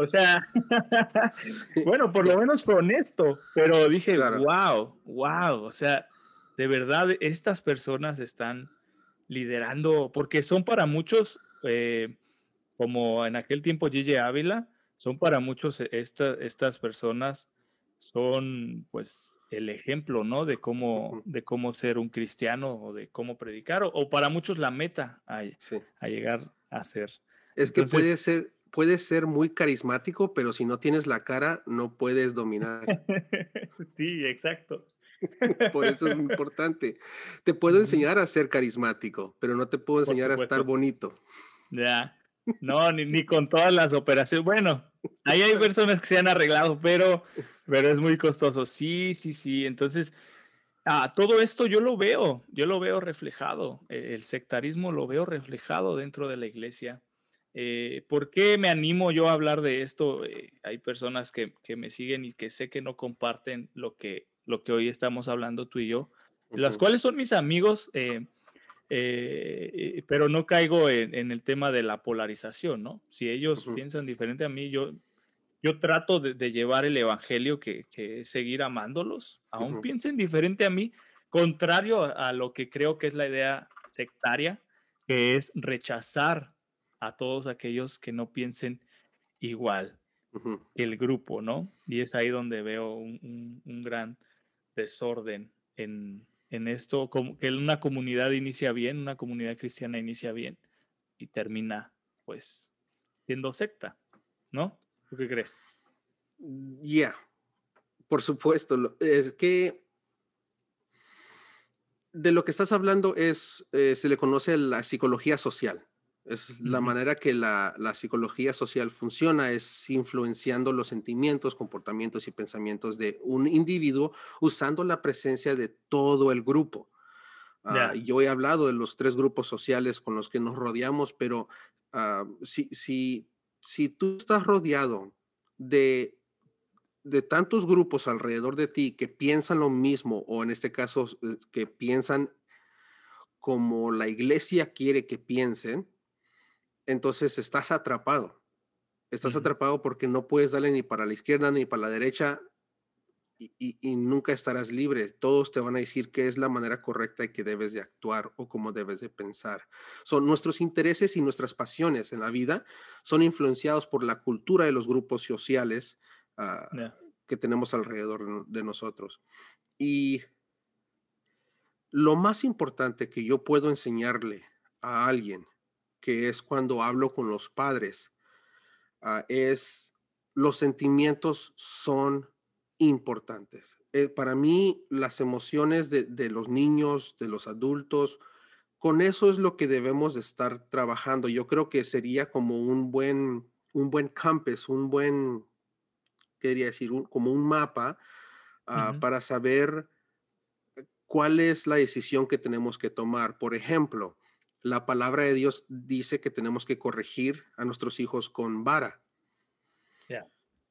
O sea, bueno, por lo menos fue honesto, pero dije, wow, wow, o sea, de verdad, estas personas están liderando, porque son para muchos, eh, como en aquel tiempo Gigi Ávila, son para muchos e, estas personas son pues el ejemplo, ¿no? De cómo, de cómo ser un cristiano o de cómo predicar, o, para muchos la meta a, a, llegar a ser. Es que puede ser, puede ser muy carismático, pero si no tienes la cara, no puedes dominar. sí, exacto. Por eso es importante. Te puedo enseñar a ser carismático, pero no te puedo enseñar a estar bonito. Ya. No, ni, ni, con todas las operaciones. Bueno, ahí hay personas que se han arreglado, pero, pero es muy costoso. Sí, sí, sí. Entonces, ah, todo esto yo lo veo, yo lo veo reflejado. E, el sectarismo lo veo reflejado dentro de la iglesia. Eh, ¿Por qué me animo yo a hablar de esto? Eh, hay personas que, que, me siguen y que sé que no comparten lo que, lo que hoy estamos hablando tú y yo, las cuales son mis amigos. Eh, eh, pero no caigo en, el tema de la polarización, ¿no? Si ellos piensan diferente a mí, yo, yo trato de, llevar el evangelio que, es seguir amándolos, aún piensen diferente a mí, contrario a, lo que creo que es la idea sectaria, que es rechazar a todos aquellos que no piensen igual que el grupo, ¿no? Y es ahí donde veo un gran desorden en, en esto, como que una comunidad inicia bien, una comunidad cristiana inicia bien y termina pues siendo secta, ¿no? ¿Tú qué crees? Ya, por supuesto. Es que de lo que estás hablando es, eh, se le conoce la psicología social. Es la manera que la, psicología social funciona, es influenciando los sentimientos, comportamientos y pensamientos de un individuo usando la presencia de todo el grupo. Ah, yo he hablado de los tres grupos sociales con los que nos rodeamos, pero ah, si, si, si tú estás rodeado de, de tantos grupos alrededor de ti que piensan lo mismo, o en este caso, eh, que piensan como la iglesia quiere que piensen, entonces estás atrapado. Estás atrapado porque no puedes darle ni para la izquierda ni para la derecha y, nunca estarás libre. Todos te van a decir qué es la manera correcta y que debes de actuar o cómo debes de pensar. Son nuestros intereses y nuestras pasiones en la vida son influenciados por la cultura de los grupos sociales ah, que tenemos alrededor de nosotros. Y lo más importante que yo puedo enseñarle a alguien que es cuando hablo con los padres, ah, es los sentimientos son importantes. Eh, para mí, las emociones de, los niños, de los adultos, con eso es lo que debemos de estar trabajando. Yo creo que sería como un buen, un buen campus, un buen, quería decir, como un mapa ah, para saber cuál es la decisión que tenemos que tomar. Por ejemplo, la palabra de Dios dice que tenemos que corregir a nuestros hijos con vara.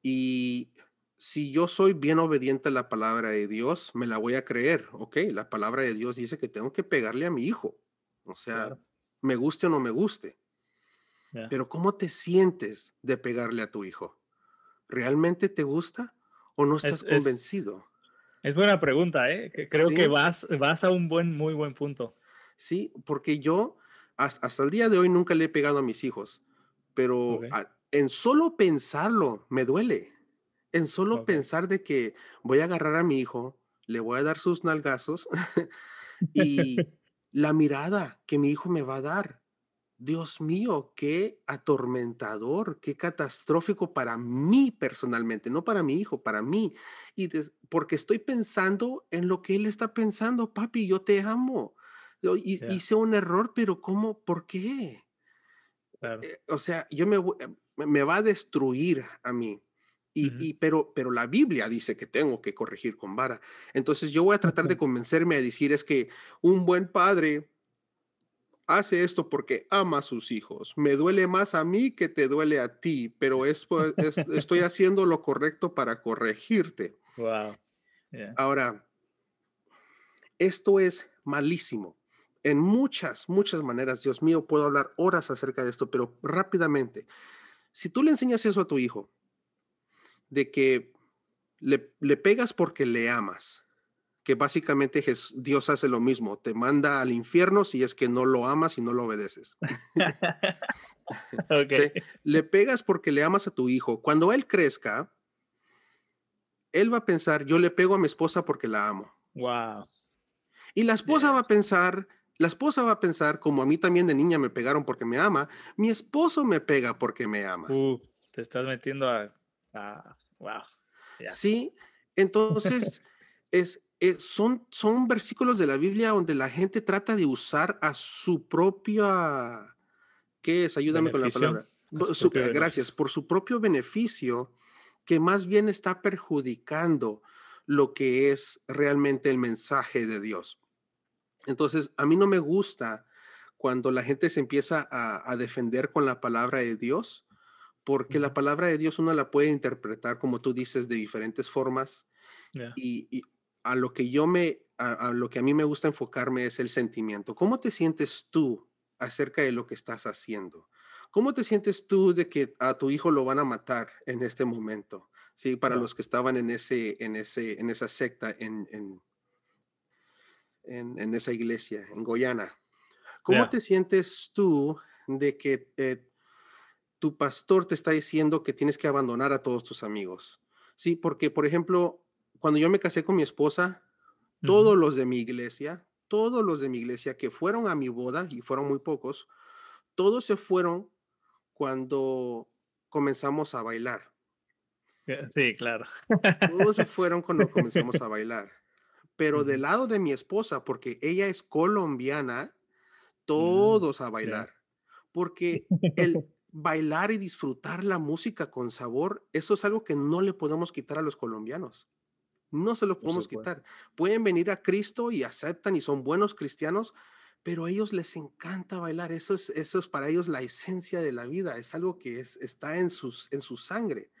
Y si yo soy bien obediente a la palabra de Dios, me la voy a creer. Ok, la palabra de Dios dice que tengo que pegarle a mi hijo. O sea, me guste o no me guste. Pero ¿cómo te sientes de pegarle a tu hijo? ¿Realmente te gusta o no estás convencido? Es, buena pregunta, ¿eh? Creo que vas, vas a un buen, muy buen punto. Sí, porque yo hasta el día de hoy nunca le he pegado a mis hijos, pero en solo pensarlo me duele. En solo pensar de que voy a agarrar a mi hijo, le voy a dar sus nalgazos y la mirada que mi hijo me va a dar. Dios mío, qué atormentador, qué catastrófico para mí personalmente, no para mi hijo, para mí. Y porque estoy pensando en lo que él está pensando, papi, yo te amo hice un error, pero ¿cómo? ¿Por qué? Eh, o sea, yo me, eh, me va a destruir a mí. Y, pero, pero la Biblia dice que tengo que corregir con vara. Entonces yo voy a tratar de convencerme a decir es que un buen padre hace esto porque ama a sus hijos. Me duele más a mí que te duele a ti, pero es, estoy haciendo lo correcto para corregirte. Wow. Ahora, esto es malísimo en muchas, muchas maneras, Dios mío, puedo hablar horas acerca de esto, pero rápidamente, si tú le enseñas eso a tu hijo, de que le, pegas porque le amas, que básicamente Dios hace lo mismo, te manda al infierno si es que no lo amas y no lo obedeces. Le pegas porque le amas a tu hijo. Cuando él crezca, él va a pensar, yo le pego a mi esposa porque la amo. Wow. Y la esposa va a pensar, la esposa va a pensar, como a mí también de niña me pegaron porque me ama, mi esposo me pega porque me ama. te estás metiendo a, wow. Sí, entonces es, eh, son, son versículos de la Biblia donde la gente trata de usar a su propia, ¿qué es? Ayúdame con la palabra. gracias, por su propio beneficio, que más bien está perjudicando lo que es realmente el mensaje de Dios. Entonces, a mí no me gusta cuando la gente se empieza a, defender con la palabra de Dios, porque la palabra de Dios uno la puede interpretar, como tú dices, de diferentes formas. y, a lo que yo me, a, lo que a mí me gusta enfocarme es el sentimiento. ¿Cómo te sientes tú acerca de lo que estás haciendo? ¿Cómo te sientes tú de que a tu hijo lo van a matar en este momento? Sí, para los que estaban en ese, en ese, en esa secta en, en, en, esa iglesia, en Goyana. ¿Cómo te sientes tú de que eh, tu pastor te está diciendo que tienes que abandonar a todos tus amigos? Sí, porque, por ejemplo, cuando yo me casé con mi esposa, todos los de mi iglesia, todos los de mi iglesia que fueron a mi boda, y fueron muy pocos, todos se fueron cuando comenzamos a bailar. Sí, claro. Todos se fueron cuando comenzamos a bailar. Pero del lado de mi esposa, porque ella es colombiana, mm, todos a bailar. Porque el bailar y disfrutar la música con sabor, eso es algo que no le podemos quitar a los colombianos. No se lo podemos quitar. Pueden venir a Cristo y aceptan y son buenos cristianos, pero a ellos les encanta bailar. Eso es, eso es para ellos la esencia de la vida. Es algo que es, está en, sus, en su sangre.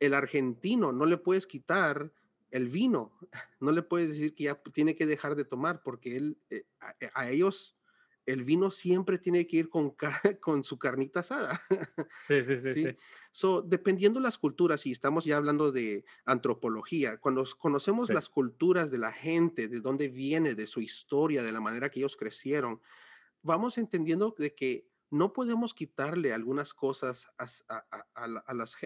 El argentino no le puedes quitar el vino, no le puedes decir que ya tiene que dejar de tomar porque él, eh, a ellos el vino siempre tiene que ir con, con su carnita asada. Sí, sí, sí. ¿sí? So, dependiendo las culturas, y estamos ya hablando de antropología, cuando conocemos las culturas de la gente, de dónde viene, de su historia, de la manera que ellos crecieron, vamos entendiendo de que no podemos quitarle algunas cosas a, a,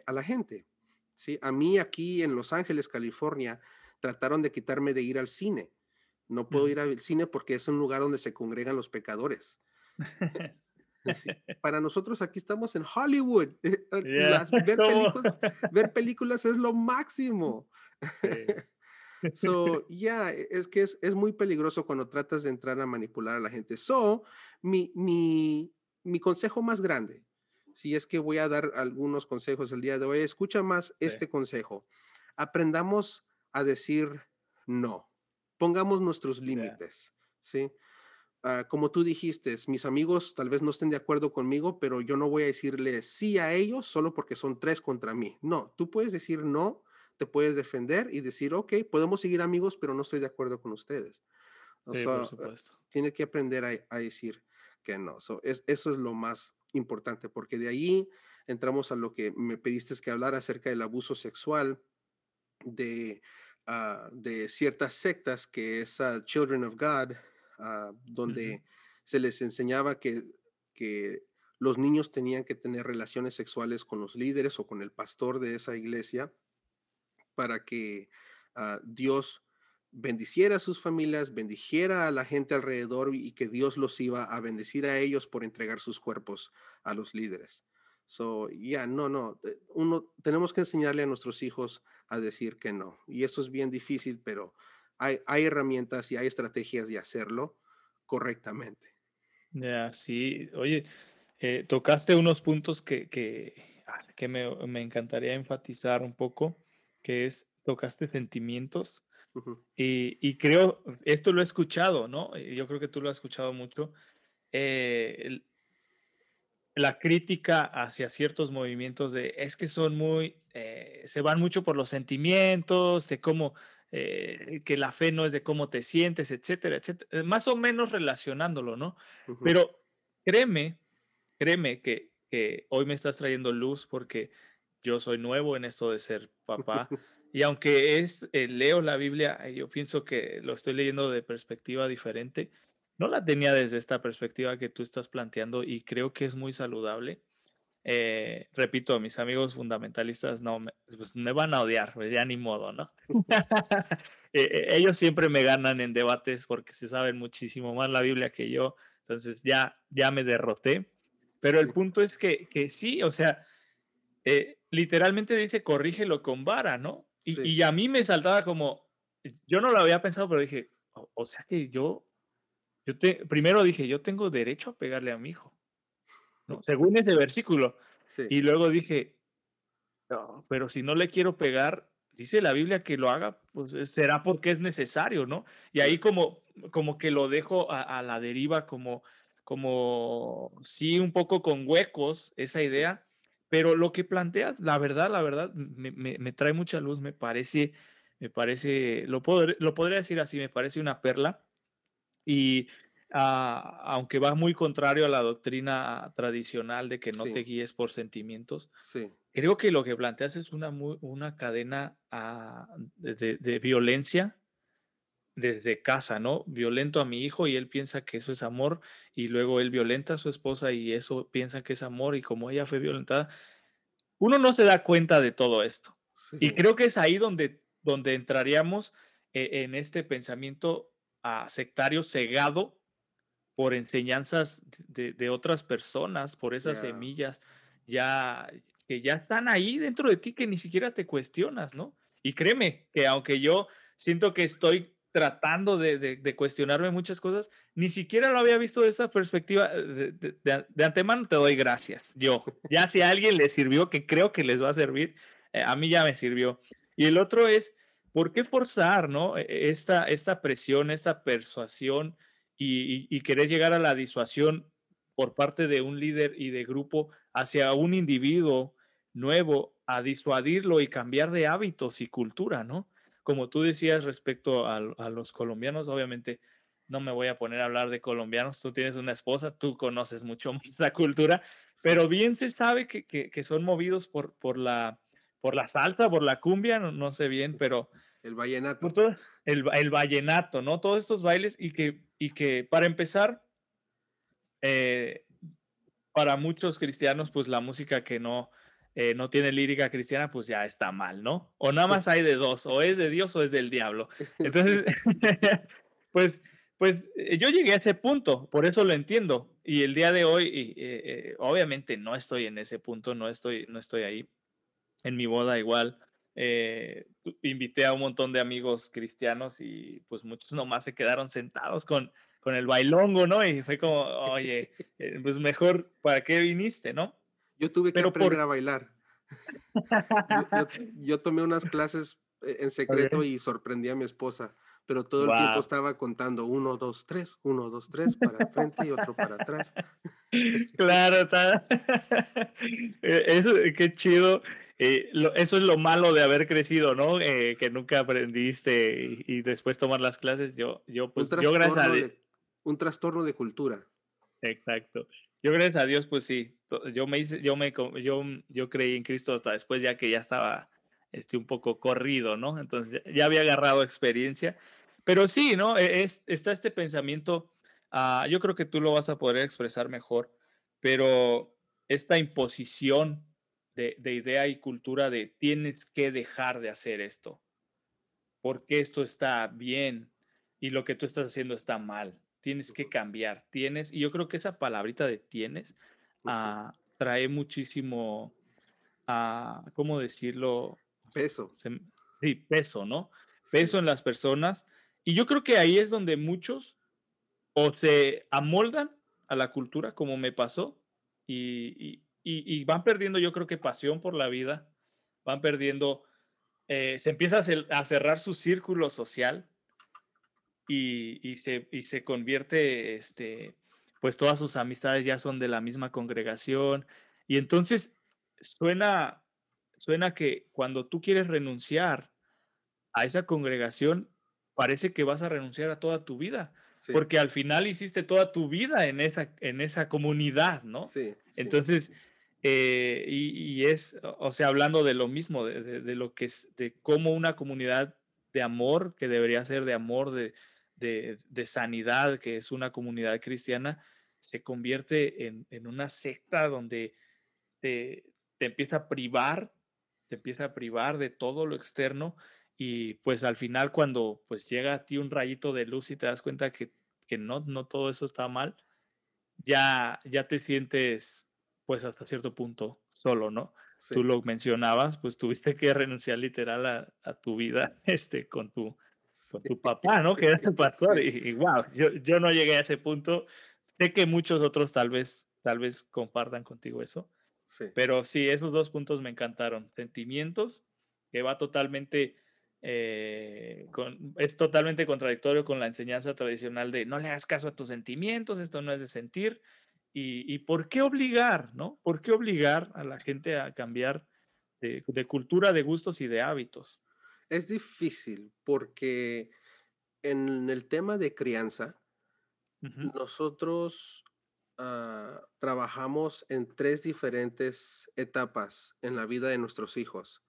a la gente. ¿Sí? A mí aquí en Los Ángeles, California, trataron de quitarme de ir al cine no puedo ir al cine porque es un lugar donde se congregan los pecadores. Para nosotros aquí estamos en Hollywood. Eh, ver, películas, es lo máximo. so, ya, e, es que es, es, muy peligroso cuando tratas de entrar a manipular a la gente. So, mi, mi, mi consejo más grande, si es que voy a dar algunos consejos el día de hoy, escucha más este consejo. Aprendamos a decir no pongamos nuestros límites, ¿sí? Ah, como tú dijiste, mis amigos tal vez no estén de acuerdo conmigo, pero yo no voy a decirle sí a ellos solo porque son tres contra mí. No, tú puedes decir no, te puedes defender y decir, ok, podemos seguir amigos, pero no estoy de acuerdo con ustedes. O sí, por supuesto. Tiene que aprender a, decir que no. es, eso es lo más importante, porque de ahí entramos a lo que me pediste que hablar acerca del abuso sexual, de Ah, de ciertas sectas que es Children of God, ah, donde se les enseñaba que, que los niños tenían que tener relaciones sexuales con los líderes o con el pastor de esa iglesia para que ah, Dios bendiciera a sus familias, bendijera a la gente alrededor y que Dios los iba a bendecir a ellos por entregar sus cuerpos a los líderes. So, ya, no, no, eh, uno, tenemos que enseñarle a nuestros hijos a decir que no. Y eso es bien difícil, pero hay, herramientas y hay estrategias de hacerlo correctamente. Ya, sí. Oye, eh, tocaste unos puntos que, que, ah, que me, me, encantaría enfatizar un poco, que es, tocaste sentimientos. Y, y, creo, esto lo he escuchado, ¿no? Yo creo que tú lo has escuchado mucho. Eh, la crítica hacia ciertos movimientos de es que son muy, eh, se van mucho por los sentimientos, de cómo, eh, que la fe no es de cómo te sientes, etcétera, etcétera, más o menos relacionándolo, ¿no? Pero créeme, créeme que, que, hoy me estás trayendo luz porque yo soy nuevo en esto de ser papá. Y aunque es, eh, leo la Biblia, yo pienso que lo estoy leyendo de perspectiva diferente no la tenía desde esta perspectiva que tú estás planteando y creo que es muy saludable. eh, repito, mis amigos fundamentalistas no me, pues me van a odiar, pues ya ni modo, ¿no? Eh, eh, ellos siempre me ganan en debates porque se saben muchísimo más la Biblia que yo, entonces ya, ya me derroté. Pero el punto es que, que sí, o sea, literalmente dice corrígelo con vara, ¿no? Y, y, a mí me saltaba como, yo no lo había pensado, pero dije, o, sea que yo, yo te, primero dije, yo tengo derecho a pegarle a mi hijo. ¿no? Según ese versículo. Y luego dije, pero si no le quiero pegar, dice la Biblia que lo haga, pues será porque es necesario, ¿no? Y ahí como, como que lo dejo a, la deriva, como, como sí, un poco con huecos esa idea, pero lo que planteas, la verdad, la verdad, me, me, trae mucha luz, me parece, me parece, lo, puedo, lo podría decir así, me parece una perla. Y Ah, aunque va muy contrario a la doctrina tradicional de que no te guíes por sentimientos, creo que lo que planteas es una, una cadena ah, de, violencia desde casa, ¿no? Violento a mi hijo y él piensa que eso es amor y luego él violenta a su esposa y eso piensa que es amor y como ella fue violentada, uno no se da cuenta de todo esto. Y creo que es ahí donde, donde entraríamos eh, en este pensamiento ah, sectario cegado por enseñanzas de, otras personas, por esas semillas ya que ya están ahí dentro de ti que ni siquiera te cuestionas, ¿no? Y créeme que aunque yo siento que estoy tratando de, cuestionarme muchas cosas, ni siquiera lo había visto de esa perspectiva. Eh, de, antemano te doy gracias. Yo, ya si a alguien le sirvió, que creo que les va a servir, eh, a mí ya me sirvió. Y el otro es, ¿por qué forzar, no? E, esta, esta presión, esta persuasión y, querer llegar a la disuasión por parte de un líder y de grupo hacia un individuo nuevo a disuadirlo y cambiar de hábitos y cultura, ¿no? Como tú decías respecto a, los colombianos, obviamente no me voy a poner a hablar de colombianos, tú tienes una esposa, tú conoces mucho más la cultura, pero bien se sabe que, que, son movidos por, por, la, por la salsa, por la cumbia, no, no sé bien, pero... El vallenato. el, el vallenato, ¿no? Todos estos bailes y que y que para empezar, eh, para muchos cristianos, pues la música que no, eh, no tiene lírica cristiana, pues ya está mal, ¿no? O nada más hay de dos, o es de Dios o es del diablo. Entonces, pues, pues eh, yo llegué a ese punto, por eso lo entiendo. Y el día de hoy, obviamente no estoy en ese punto, no estoy, no estoy ahí. En mi boda igual, eh, invité a un montón de amigos cristianos y pues muchos nomás se quedaron sentados con, con el bailongo, ¿no? Y fue como, oye, eh, pues mejor, ¿para qué viniste, no? Yo tuve que aprender a bailar. yo, tomé unas clases eh, en secreto y sorprendí a mi esposa, pero todo el tiempo estaba contando uno, dos, tres, uno, dos, tres, para frente y otro para atrás. claro, está. Eso, qué chido. Eh, eso es lo malo de haber crecido, ¿no? Eh, que nunca aprendiste y, después tomar las clases. Yo, yo pues, yo gracias a Dios. Un trastorno de cultura. Exacto. Yo gracias a Dios, pues sí. Yo me hice, yo me, yo, yo creí en Cristo hasta después, ya que ya estaba este, un poco corrido, ¿no? Entonces ya había agarrado experiencia. Pero sí, ¿no? E, es, está este pensamiento, ah, yo creo que tú lo vas a poder expresar mejor, pero esta imposición de, idea y cultura de tienes que dejar de hacer esto, porque esto está bien y lo que tú estás haciendo está mal. Tienes que cambiar, tienes, y yo creo que esa palabrita de tienes ah, trae muchísimo, uh, ¿cómo decirlo? Peso. sí, peso, ¿no? Peso en las personas. Y yo creo que ahí es donde muchos o se amoldan a la cultura, como me pasó, y, y, van perdiendo, yo creo que pasión por la vida, van perdiendo, eh, se empieza a, cerrar su círculo social y, se, y se convierte, este, pues todas sus amistades ya son de la misma congregación. Y entonces suena, suena que cuando tú quieres renunciar a esa congregación, parece que vas a renunciar a toda tu vida. Porque al final hiciste toda tu vida en esa, en esa comunidad, ¿no? Sí, Entonces, eh, y, es, o sea, hablando de lo mismo, de, lo que es, de cómo una comunidad de amor, que debería ser de amor, de, de sanidad, que es una comunidad cristiana, se convierte en, en una secta donde te, te empieza a privar, te empieza a privar de todo lo externo y pues al final cuando pues llega a ti un rayito de luz y te das cuenta que, que no, no todo eso está mal, ya, ya te sientes pues hasta cierto punto solo, ¿no? Tú lo mencionabas, pues tuviste que renunciar literal a, tu vida este, con, tu, con tu papá, ¿no? Que era tu pastor. Y, wow, yo, yo no llegué a ese punto. Sé que muchos otros tal vez, tal vez compartan contigo eso. Sí. Pero sí, esos dos puntos me encantaron. Sentimientos, que va totalmente, eh, con, es totalmente contradictorio con la enseñanza tradicional de no le hagas caso a tus sentimientos, esto no es de sentir. Y, por qué obligar, ¿no? ¿Por qué obligar a la gente a cambiar de, cultura, de gustos y de hábitos? Es difícil porque en el tema de crianza, nosotros ah, trabajamos en tres diferentes etapas en la vida de nuestros hijos.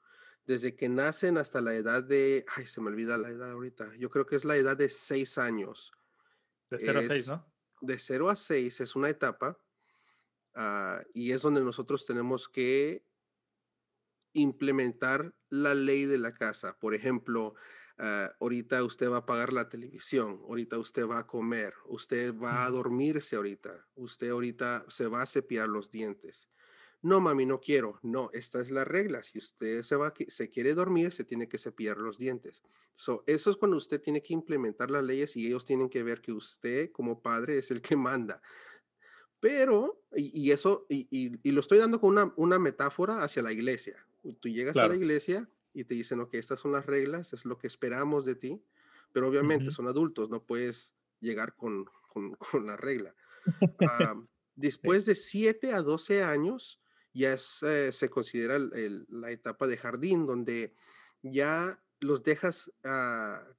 Desde que nacen hasta la edad de, ay, se me olvida la edad ahorita, yo creo que es la edad de seis años. De cero a seis, ¿no? de 0 a 6 es una etapa ah, y es donde nosotros tenemos que implementar la ley de la casa. Por ejemplo, ah, ahorita usted va a pagar la televisión, ahorita usted va a comer, usted va a dormirse ahorita, usted ahorita se va a cepillar los dientes. No, mami, no quiero. No, esta es la regla. Si usted se, va, se quiere dormir, se tiene que cepillar los dientes. So, eso es cuando usted tiene que implementar las leyes y ellos tienen que ver que usted como padre es el que manda. Pero, y, eso, y, lo estoy dando con una, una, metáfora hacia la iglesia. Tú llegas a la iglesia y te dicen, ok, estas son las reglas, es lo que esperamos de ti, pero obviamente son adultos, no puedes llegar con, con, con la regla. Ah, después de 7 a 12 años, ya eh, se considera la etapa de jardín, donde ya los dejas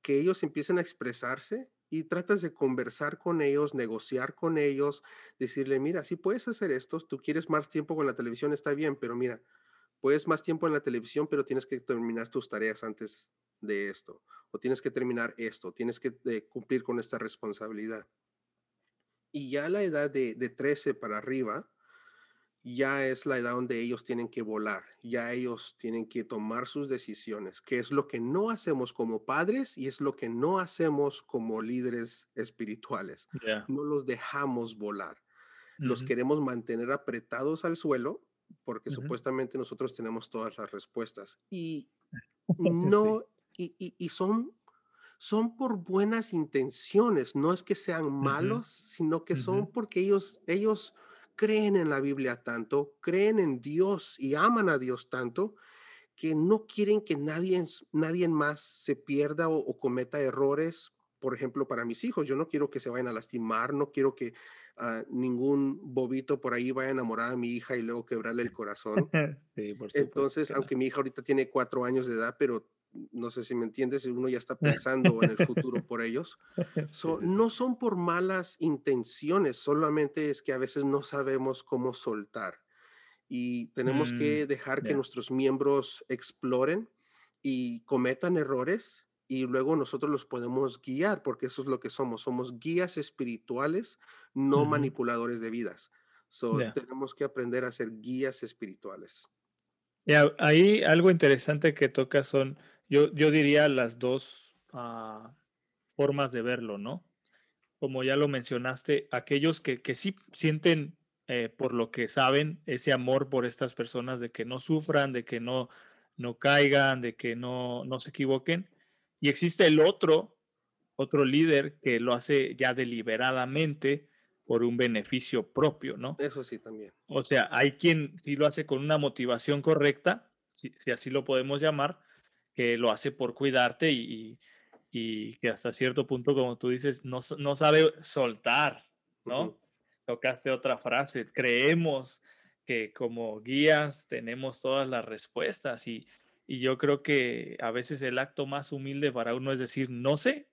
que ellos empiecen a expresarse y tratas de conversar con ellos, negociar con ellos, decirle, mira, si puedes hacer esto, tú quieres más tiempo con la televisión, está bien, pero mira, puedes más tiempo en la televisión, pero tienes que terminar tus tareas antes de esto, o tienes que terminar esto, tienes que eh, cumplir con esta responsabilidad. Y ya a la edad de, de 13 para arriba, ya es la edad donde ellos tienen que volar, ya ellos tienen que tomar sus decisiones, que es lo que no hacemos como padres y es lo que no hacemos como líderes espirituales. No los dejamos volar. Los queremos mantener apretados al suelo porque supuestamente nosotros tenemos todas las respuestas y no, y, son, son por buenas intenciones, no es que sean malos, sino que son porque ellos, ellos creen en la Biblia tanto, creen en Dios y aman a Dios tanto, que no quieren que nadie, nadie más se pierda o, cometa errores. Por ejemplo, para mis hijos, yo no quiero que se vayan a lastimar, no quiero que ah, ningún bobito por ahí vaya a enamorar a mi hija y luego quebrarle el corazón. Entonces, aunque mi hija ahorita tiene cuatro años de edad, pero no sé si me entiendes, uno ya está pensando en el futuro por ellos. No son por malas intenciones, solamente es que a veces no sabemos cómo soltar y tenemos mm, que dejar que nuestros miembros exploren y cometan errores y luego nosotros los podemos guiar, porque eso es lo que somos, somos guías espirituales, no manipuladores de vidas. Tenemos que aprender a ser guías espirituales. ahí algo interesante que toca son yo, yo diría las dos ah, formas de verlo, ¿no? Como ya lo mencionaste, aquellos que, que sí sienten eh, por lo que saben ese amor por estas personas, de que no sufran, de que no, no caigan, de que no, no se equivoquen. Y existe el otro, otro líder que lo hace ya deliberadamente por un beneficio propio, ¿no? Eso sí también. O sea, hay quien sí lo hace con una motivación correcta, si, si así lo podemos llamar, que lo hace por cuidarte y, que hasta cierto punto, como tú dices, no, no sabe soltar, ¿no? Tocaste otra frase, creemos que como guías tenemos todas las respuestas y, y yo creo que a veces el acto más humilde para uno es decir, no sé,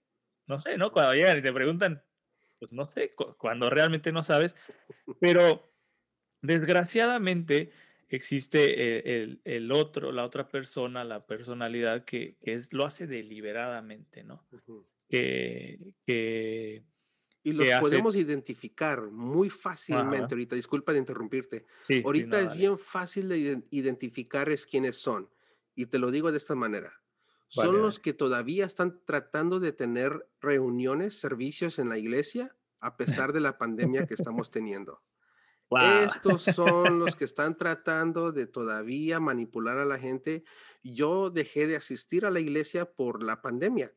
no sé, ¿no? Cuando llegan y te preguntan, pues no sé, cuando realmente no sabes, pero desgraciadamente existe el, el, otro, la otra persona, la personalidad que, es, lo hace deliberadamente, ¿no? que, que, Y los podemos identificar muy fácilmente ahorita. Disculpa de interrumpirte. ahorita es bien fácil de identificar es quiénes son. Y te lo digo de esta manera. son los que todavía están tratando de tener reuniones, servicios en la iglesia, a pesar de la pandemia que estamos teniendo. Estos son los que están tratando de todavía manipular a la gente. Yo dejé de asistir a la iglesia por la pandemia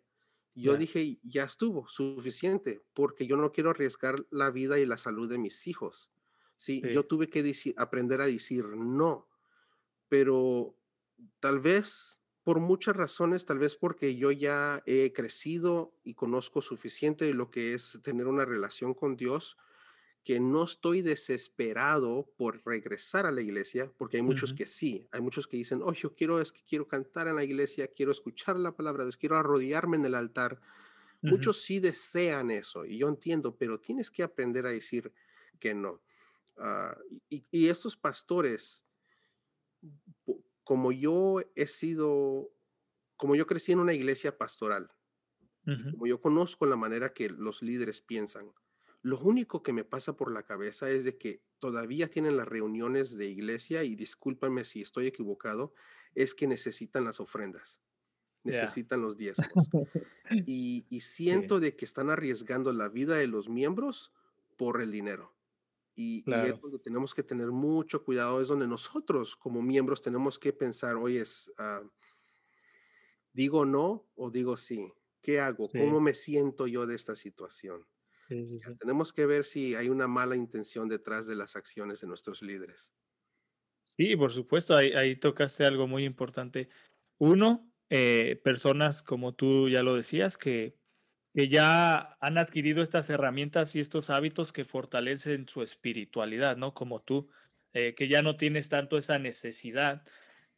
yo dije, ya estuvo, suficiente, porque yo no quiero arriesgar la vida y la salud de mis hijos. Sí, yo tuve que aprender a decir no, pero tal vez por muchas razones, tal vez porque yo ya he crecido y conozco suficiente de lo que es tener una relación con Dios, que no estoy desesperado por regresar a la iglesia, porque hay muchos que sí, hay muchos que dicen, oh, yo quiero, es que quiero cantar en la iglesia, quiero escuchar la palabra de Dios, quiero arrodillarme en el altar. Muchos sí desean eso, y yo entiendo, pero tienes que aprender a decir que no. Ah, y, estos pastores, como yo he sido, como yo crecí en una iglesia pastoral, como yo conozco la manera que los líderes piensan, lo único que me pasa por la cabeza es de que todavía tienen las reuniones de iglesia y discúlpame si estoy equivocado, es que necesitan las ofrendas, necesitan los diezmos. y, siento de que están arriesgando la vida de los miembros por el dinero. Y, es donde tenemos que tener mucho cuidado, es donde nosotros como miembros tenemos que pensar, oye, es, ah, digo no o digo sí, ¿qué hago? ¿Cómo me siento yo de esta situación? Tenemos que ver si hay una mala intención detrás de las acciones de nuestros líderes. Sí, por supuesto, ahí, tocaste algo muy importante. Uno, eh, personas como tú ya lo decías, que, que ya han adquirido estas herramientas y estos hábitos que fortalecen su espiritualidad, ¿no? Como tú, eh, que ya no tienes tanto esa necesidad.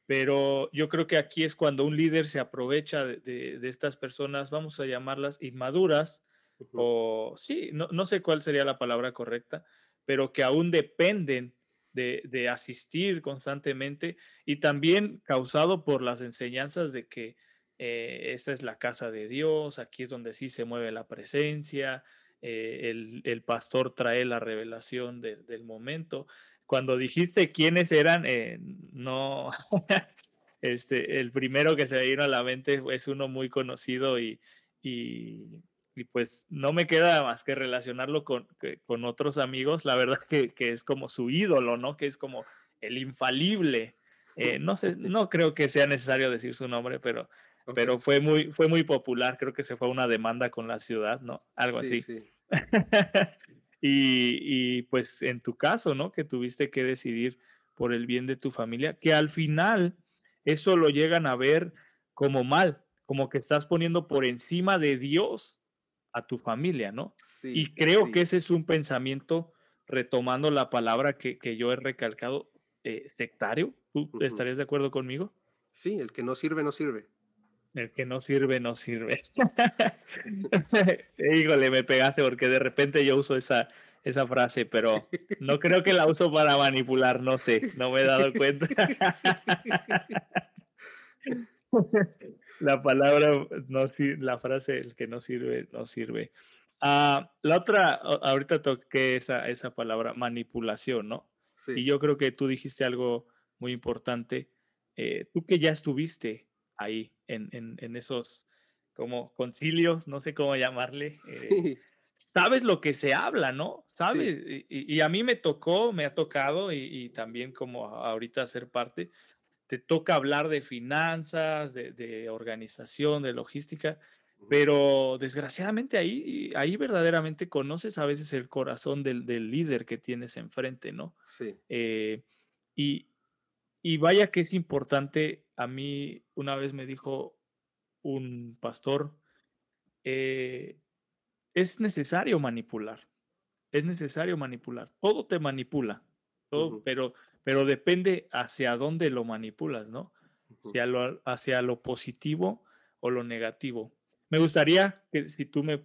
Pero yo creo que aquí es cuando un líder se aprovecha de, de estas personas, vamos a llamarlas inmaduras, o sí, no, no, sé cuál sería la palabra correcta, pero que aún dependen de, de, asistir constantemente y también causado por las enseñanzas de que eh, esta es la casa de Dios, aquí es donde sí se mueve la presencia, eh, el, el, pastor trae la revelación del momento. Cuando dijiste quiénes eran, eh, no, este, el primero que se me vino a la mente es uno muy conocido y, y pues no me queda más que relacionarlo con, con otros amigos. La verdad que, que, es como su ídolo, ¿no? Que es como el infalible. Eh, no sé, no creo que sea necesario decir su nombre, pero, pero fue, muy, fue muy popular. Creo que se fue a una demanda con la ciudad, ¿no? Algo así. y, y pues en tu caso, ¿no? Que tuviste que decidir por el bien de tu familia, que al final eso lo llegan a ver como mal, como que estás poniendo por encima de Dios a tu familia, ¿no? y creo que ese es un pensamiento, retomando la palabra que, yo he recalcado, eh, sectario. ¿Tú estarías de acuerdo conmigo? Sí, el que no sirve, no sirve. El que no sirve, no sirve. Híjole, me pegaste porque de repente yo uso esa, esa frase, pero no creo que la uso para manipular, no sé, no me he dado cuenta. la palabra, no, la frase, el que no sirve, no sirve. Ah, la otra, ahorita toqué esa, esa palabra, manipulación, ¿no? Sí. Y yo creo que tú dijiste algo muy importante. Eh, tú que ya estuviste ahí en, en, en, esos como concilios, no sé cómo llamarle. Eh, sabes lo que se habla, ¿no? Sabes. Y, y, a mí me tocó, me ha tocado y, y también como ahorita ser parte, te toca hablar de finanzas, de, organización, de logística, pero desgraciadamente ahí, ahí verdaderamente conoces a veces el corazón del, líder que tienes enfrente, ¿no? Sí. Eh, y, vaya que es importante, a mí una vez me dijo un pastor, eh, es necesario manipular, es necesario manipular, todo te manipula, todo, pero pero depende hacia dónde lo manipulas, ¿no? Hacia lo, hacia lo positivo o lo negativo. Me gustaría que si tú me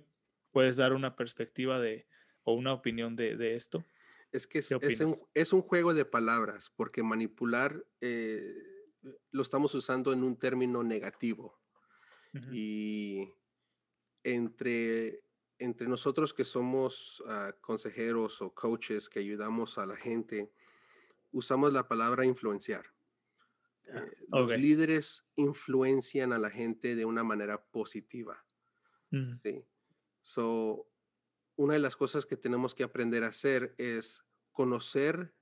puedes dar una perspectiva de o una opinión de, esto. Es que es, un, juego de palabras, porque manipular eh, lo estamos usando en un término negativo. Y entre, entre nosotros que somos ah, consejeros o coaches que ayudamos a la gente, usamos la palabra influenciar. Eh, los líderes influencian a la gente de una manera positiva. Sí. So, una de las cosas que tenemos que aprender a hacer es conocer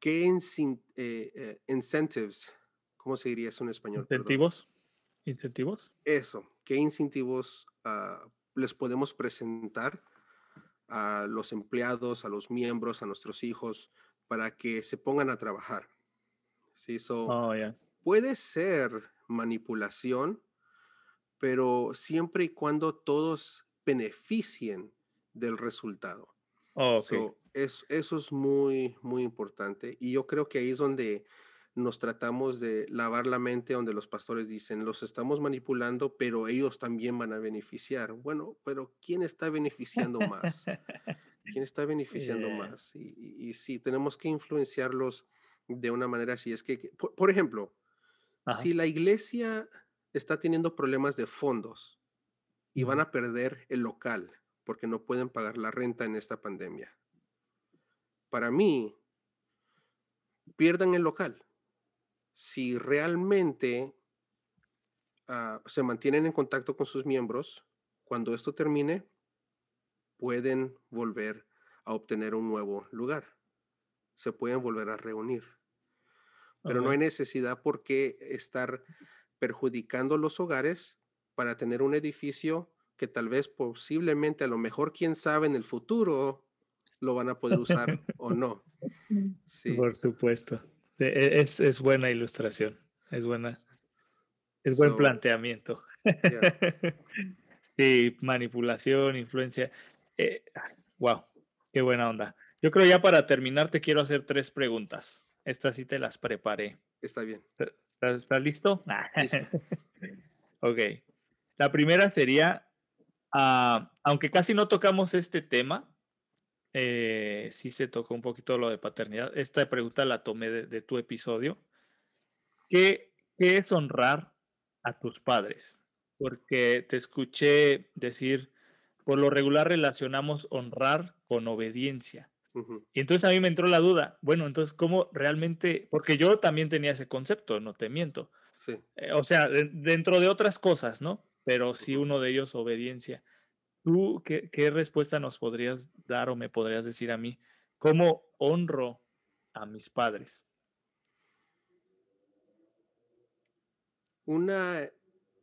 qué eh, eh, incentives, ¿cómo se diría eso en español? Incentivos. Incentivos. Eso, qué incentivos ah, les podemos presentar a los empleados, a los miembros, a nuestros hijos, para que se pongan a trabajar. Sí, so, oh, puede ser manipulación, pero siempre y cuando todos beneficien del resultado. Oh, es, eso es muy, muy importante. Y yo creo que ahí es donde nos tratamos de lavar la mente, donde los pastores dicen, los estamos manipulando, pero ellos también van a beneficiar. Bueno, pero ¿quién está beneficiando más? ¿Quién está beneficiando más? Y, y, sí, tenemos que influenciarlos de una manera así. Es que, por, ejemplo, si la iglesia está teniendo problemas de fondos y van a perder el local porque no pueden pagar la renta en esta pandemia, para mí, pierdan el local si realmente ah, se mantienen en contacto con sus miembros, cuando esto termine, pueden volver a obtener un nuevo lugar. Se pueden volver a reunir. Pero no hay necesidad por qué estar perjudicando los hogares para tener un edificio que tal vez posiblemente, a lo mejor, quién sabe en el futuro, lo van a poder usar o no. Sí. Por supuesto. E, es, es, buena ilustración, es buena, es buen planteamiento. sí, manipulación, influencia. wow, eh, qué buena onda. Yo creo ya para terminar te quiero hacer tres preguntas. Estas sí te las preparé. Está bien. ¿Estás, listo? listo. ok. La primera sería, ah, aunque casi no tocamos este tema, eh, sí se tocó un poquito lo de paternidad. Esta pregunta la tomé de, tu episodio. ¿Qué, ¿Qué, es honrar a tus padres? Porque te escuché decir, por lo regular relacionamos honrar con obediencia. Y entonces a mí me entró la duda, bueno, entonces, ¿cómo realmente? Porque yo también tenía ese concepto, no te miento. Sí. Eh, o sea, dentro de otras cosas, ¿no? Pero sí uno de ellos, obediencia. ¿Tú qué, respuesta nos podrías dar o me podrías decir a mí? ¿Cómo honro a mis padres? Una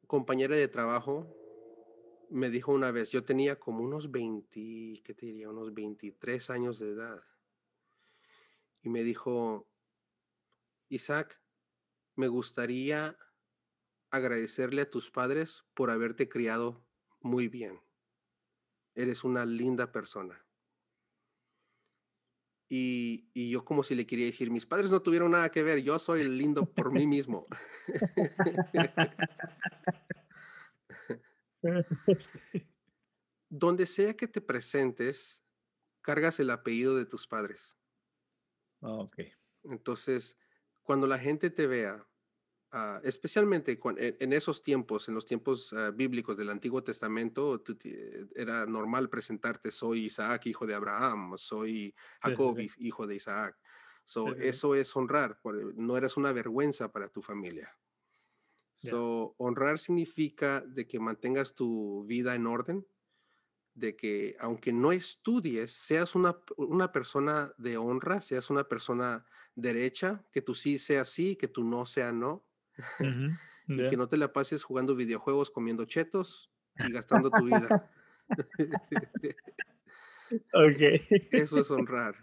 compañera de trabajo me dijo una vez, yo tenía como unos 20, ¿qué te diría? Unos 23 años de edad. Y me dijo, Isaac, me gustaría agradecerle a tus padres por haberte criado muy bien eres una linda persona. Y, yo como si le quería decir, mis padres no tuvieron nada que ver, yo soy lindo por mí mismo. Donde sea que te presentes, cargas el apellido de tus padres. Ah, Entonces, cuando la gente te vea Ah, especialmente en, esos tiempos, en los tiempos ah, bíblicos del Antiguo Testamento, era normal presentarte, soy Isaac, hijo de Abraham, soy Jacob, hijo de Isaac. So, Eso es honrar, no eres una vergüenza para tu familia. So, honrar significa de que mantengas tu vida en orden, de que aunque no estudies, seas una, una persona de honra, seas una persona derecha, que tú sí seas sí, que tú no sea no y que no te la pases jugando videojuegos, comiendo chetos y gastando tu vida. ok. Eso es honrar.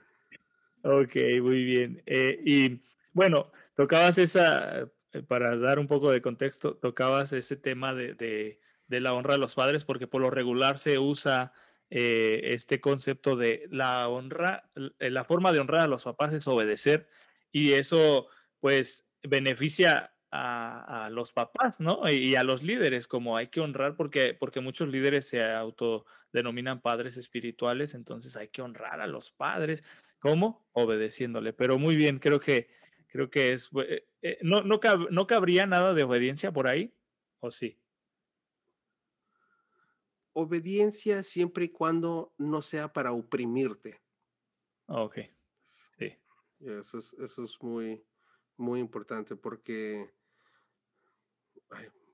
Ok, muy bien. Eh, y bueno, tocabas esa, eh, para dar un poco de contexto, tocabas ese tema de, de, la honra a los padres, porque por lo regular se usa eh, este concepto de la honra, la forma de honrar a los papás es obedecer, y eso pues beneficia a, los papás, ¿no? Y a los líderes, como hay que honrar, porque, porque muchos líderes se autodenominan padres espirituales, entonces hay que honrar a los padres. ¿Cómo? Obedeciéndole. Pero muy bien, creo que, creo que es, eh, eh, no, no, no cabría nada de obediencia por ahí, ¿o sí? obediencia siempre y cuando no sea para oprimirte. Ok, sí. Eso es, eso es muy, muy importante porque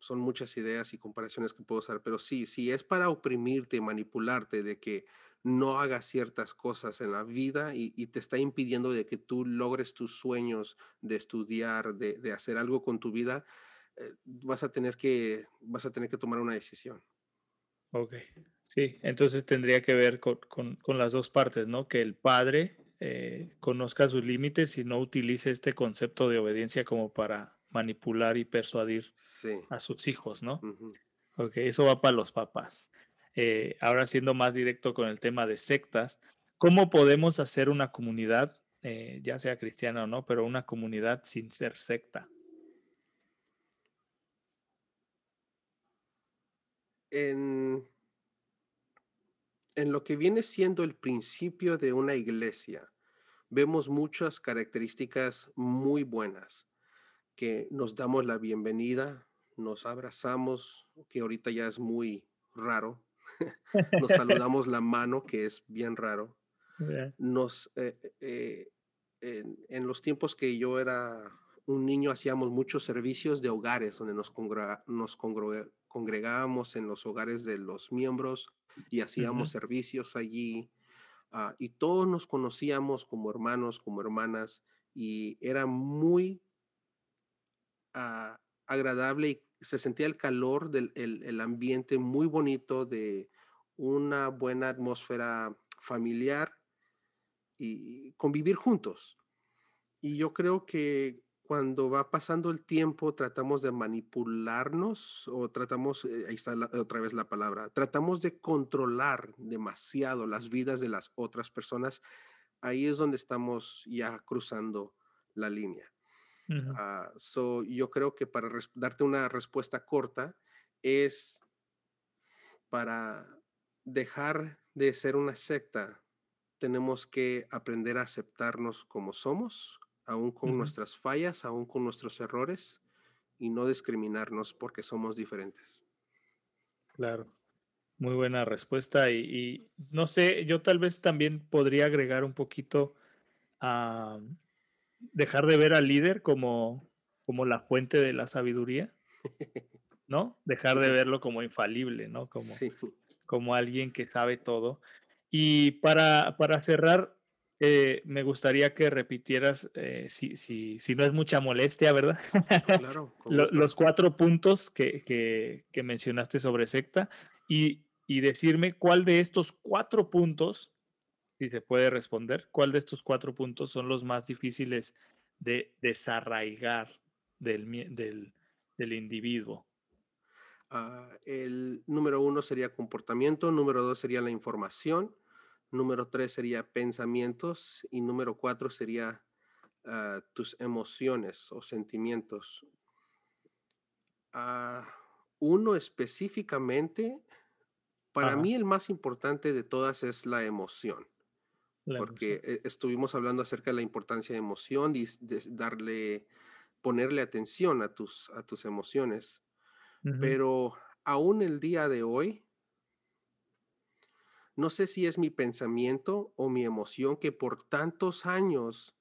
son muchas ideas y comparaciones que puedo usar, pero sí, si es para oprimirte, manipularte, de que no hagas ciertas cosas en la vida y, te está impidiendo de que tú logres tus sueños de estudiar, de, hacer algo con tu vida, eh, vas a tener que vas a tener que tomar una decisión. Ok, sí, entonces tendría que ver con, las dos partes, ¿no? Que el padre eh, conozca sus límites y no utilice este concepto de obediencia como para manipular y persuadir a sus hijos, ¿no? Ok, eso va para los papás. Eh, ahora siendo más directo con el tema de sectas, ¿cómo podemos hacer una comunidad, eh, ya sea cristiana o no, pero una comunidad sin ser secta? En, en lo que viene siendo el principio de una iglesia, vemos muchas características muy buenas que nos damos la bienvenida, nos abrazamos, que ahorita ya es muy raro, nos saludamos la mano, que es bien raro. Nos, eh, eh, en, los tiempos que yo era un niño hacíamos muchos servicios de hogares donde nos, nos congregábamos en los hogares de los miembros y hacíamos servicios allí. Ah, y todos nos conocíamos como hermanos, como hermanas, y era muy agradable y se sentía el calor del el, ambiente muy bonito de una buena atmósfera familiar y convivir juntos. Y yo creo que cuando va pasando el tiempo tratamos de manipularnos o tratamos, eh, ahí está otra vez la palabra, tratamos de controlar demasiado las vidas de las otras personas, ahí es donde estamos ya cruzando la línea. Ah, so, yo creo que para darte una respuesta corta es para dejar de ser una secta, tenemos que aprender a aceptarnos como somos, aún con nuestras fallas, aún con nuestros errores, y no discriminarnos porque somos diferentes. Claro, muy buena respuesta. Y, no sé, yo tal vez también podría agregar un poquito a dejar de ver al líder como, como la fuente de la sabiduría, ¿no? Dejar de verlo como infalible, ¿no? Como, como alguien que sabe todo. Y para, para cerrar, eh, me gustaría que repitieras, eh, si, si, si, no es mucha molestia, ¿verdad? Claro. los cuatro puntos que, que, que, mencionaste sobre secta y, y decirme cuál de estos cuatro puntos si se puede responder, ¿cuál de estos cuatro puntos son los más difíciles de desarraigar del, del, individuo? Ah, el número uno sería comportamiento, número dos sería la información, número tres sería pensamientos y número cuatro sería ah, tus emociones o sentimientos. Ah, uno específicamente, para mí el más importante de todas es la emoción porque e, estuvimos hablando acerca de la importancia de emoción y de darle, ponerle atención a tus, a tus emociones. Pero aún el día de hoy, no sé si es mi pensamiento o mi emoción que por tantos años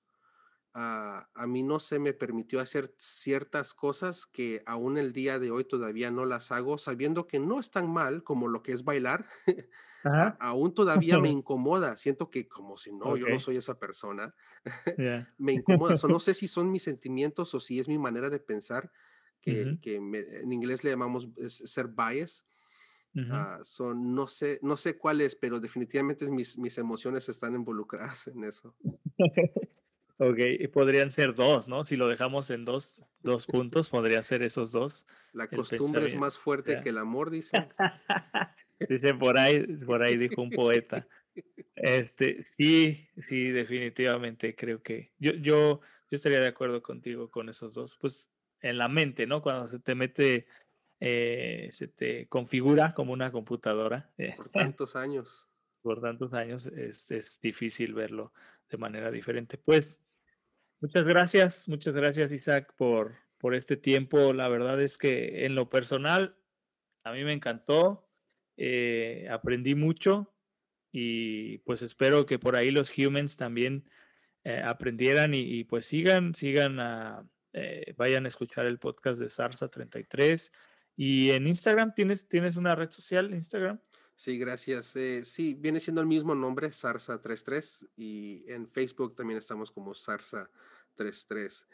a, mí no se me permitió hacer ciertas cosas que aún el día de hoy todavía no las hago, sabiendo que no es tan mal como lo que es bailar. aún todavía me incomoda. Siento que como si no, yo no soy esa persona. me incomoda. no sé si son mis sentimientos o si es mi manera de pensar, que, en inglés le llamamos ser bias. Son, no sé, no sé cuál es, pero definitivamente mis, mis emociones están involucradas en eso. Ok, y podrían ser dos, ¿no? Si lo dejamos en dos, dos puntos, podría ser esos dos. La costumbre es más fuerte que el amor, dice. Dice por ahí, por ahí dijo un poeta. Este, sí, sí, definitivamente creo que yo, yo, yo estaría de acuerdo contigo con esos dos. Pues en la mente, ¿no? Cuando se te mete, eh, se te configura como una computadora. Por tantos años. Por tantos años es, es difícil verlo de manera diferente. Pues Muchas gracias, muchas gracias Isaac por, por este tiempo. La verdad es que en lo personal, a mí me encantó. Eh, aprendí mucho y pues espero que por ahí los humans también eh, aprendieran y, pues sigan, sigan a, eh, vayan a escuchar el podcast de Sarsa 33 y en Instagram tienes, tienes una red social, Instagram. Sí, gracias. sí, viene siendo el mismo nombre, Sarsa33, y en Facebook también estamos como Sarsa33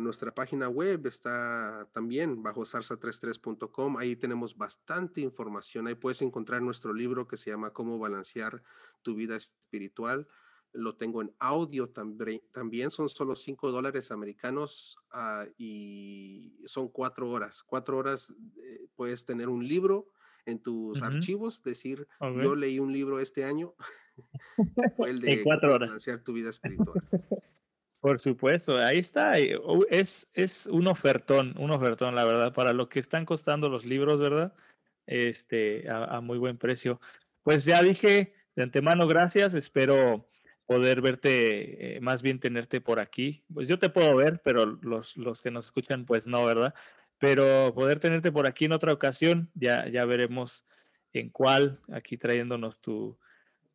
nuestra página web está también bajo sarsa33.com. Ahí tenemos bastante información. Ahí puedes encontrar nuestro libro que se llama Cómo balancear tu vida espiritual. Lo tengo en audio también. Son solo 5 dólares americanos ah, y son cuatro horas. Cuatro horas eh, puedes tener un libro en tus archivos, decir, yo leí un libro este año. El de cuatro horas. balancear tu vida espiritual. Por supuesto, ahí está. Es, es un ofertón, un ofertón, la verdad, para lo que están costando los libros, ¿verdad? Este, a, muy buen precio. Pues ya dije de antemano, gracias. Espero poder verte, eh, más bien tenerte por aquí. Pues yo te puedo ver, pero los, los que nos escuchan, pues no, ¿verdad? Pero poder tenerte por aquí en otra ocasión, ya, ya veremos en cuál, aquí trayéndonos tu,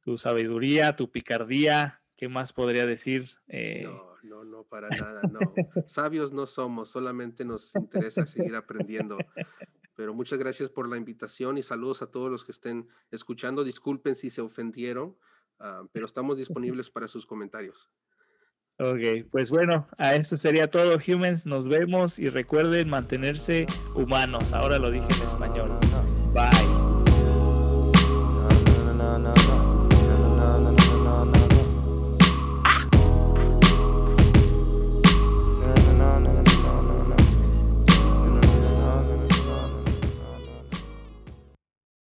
tu sabiduría, tu picardía, ¿qué más podría decir? Eh, no, no, para nada, no. Sabios no somos, solamente nos interesa seguir aprendiendo. Pero muchas gracias por la invitación y saludos a todos los que estén escuchando. Disculpen si se ofendieron, ah, pero estamos disponibles para sus comentarios. Ok, pues bueno, a esto sería todo, humans. Nos vemos y recuerden mantenerse humanos. Ahora lo dije en español. Bye.